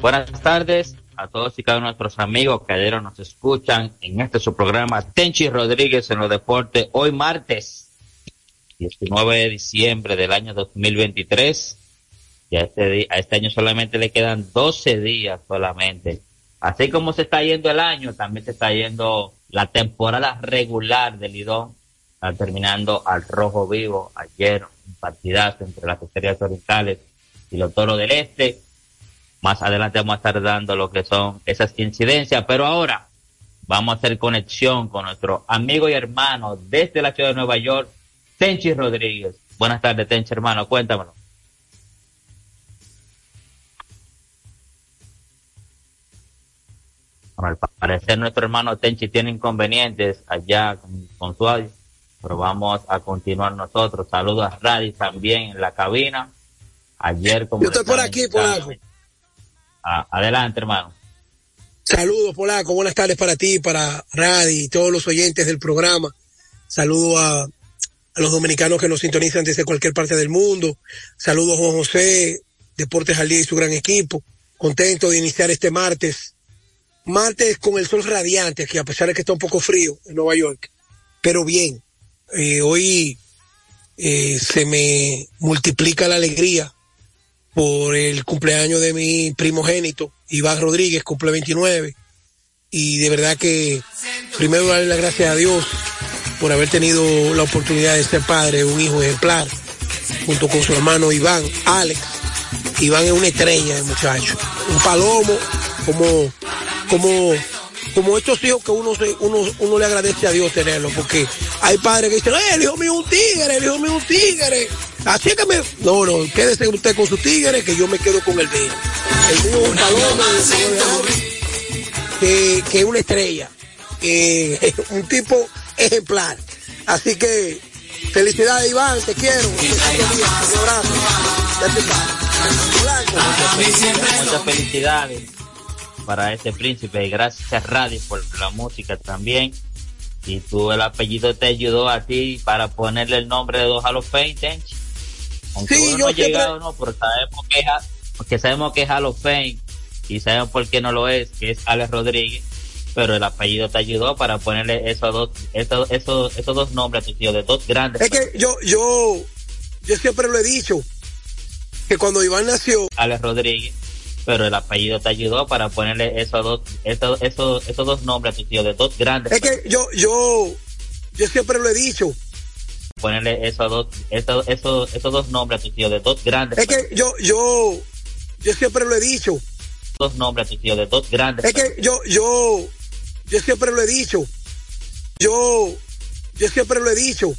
Buenas tardes a todos y cada uno de nuestros amigos que ayer nos escuchan en este su programa Tenchi Rodríguez en los deportes. Hoy martes 19 de diciembre del año 2023. Y a este, a este año solamente le quedan 12 días solamente. Así como se está yendo el año, también se está yendo la temporada regular del Lidón. Terminando al rojo vivo. Ayer un partidazo entre las estrellas orientales y los toros del este. Más adelante vamos a estar dando lo que son esas incidencias, pero ahora vamos a hacer conexión con nuestro amigo y hermano desde la ciudad de Nueva York, Tenchi Rodríguez. Buenas tardes, Tenchi, hermano, cuéntamelo. Bueno, al parecer nuestro hermano Tenchi tiene inconvenientes allá con, con su audio, pero vamos a continuar nosotros. Saludos a Radi también en la cabina. Ayer como Yo estoy por aquí, Polaco. Adelante, hermano. Saludos, Polaco. Buenas tardes para ti, para Radi y todos los oyentes del programa. Saludos a, los dominicanos que nos sintonizan desde cualquier parte del mundo. Saludos a Juan José, Deportes al Día y su gran equipo. Contento de iniciar este martes. Martes con el sol radiante, que a pesar de que está un poco frío en Nueva York. Pero bien, eh, hoy eh, se me multiplica la alegría por el cumpleaños de mi primogénito, Iván Rodríguez, cumple 29. Y de verdad que primero darle las gracias a Dios por haber tenido la oportunidad de ser padre un hijo ejemplar, junto con su hermano Iván, Alex. Iván es una estrella de muchacho, un palomo, como, como, como estos hijos que uno, se, uno, uno le agradece a Dios tenerlo, porque hay padres que dicen, "Eh, el hijo mío es un tigre, el hijo mío es un tigre. Así que me, no, no, quédese usted con sus tigres, que yo me quedo con el mío. El mío es un palomo, que, que es una estrella, que un tipo ejemplar. Así que, felicidades Iván, te quiero. Un abrazo. Muchas felicidades para este príncipe y gracias a Radio por la música también. Y tú el apellido te ayudó a ti para ponerle el nombre de dos Halo Fame, Tenchi. Aunque Sí, uno yo no ha llegado, no, pero sabemos que, porque sabemos que es Halo Fame y sabemos por qué no lo es, que es Alex Rodríguez. Pero el apellido te ayudó para ponerle esos dos, esos, esos, esos dos nombres a tu tío, de dos grandes. Es que yo, yo, yo siempre lo he dicho, que cuando Iván nació, Alex Rodríguez, pero el apellido te ayudó para ponerle esos dos, esos, esos, esos dos nombres a tu tío, de dos grandes. es que yo, yo, yo siempre lo he dicho, Ponerle esos dos, esos, esos, esos dos nombres a tu tío, de dos grandes. es que yo, yo, yo siempre lo he dicho, Dos nombres a tu tío, de dos grandes. es que yo, yo, yo siempre lo he dicho, yo, yo siempre lo he dicho,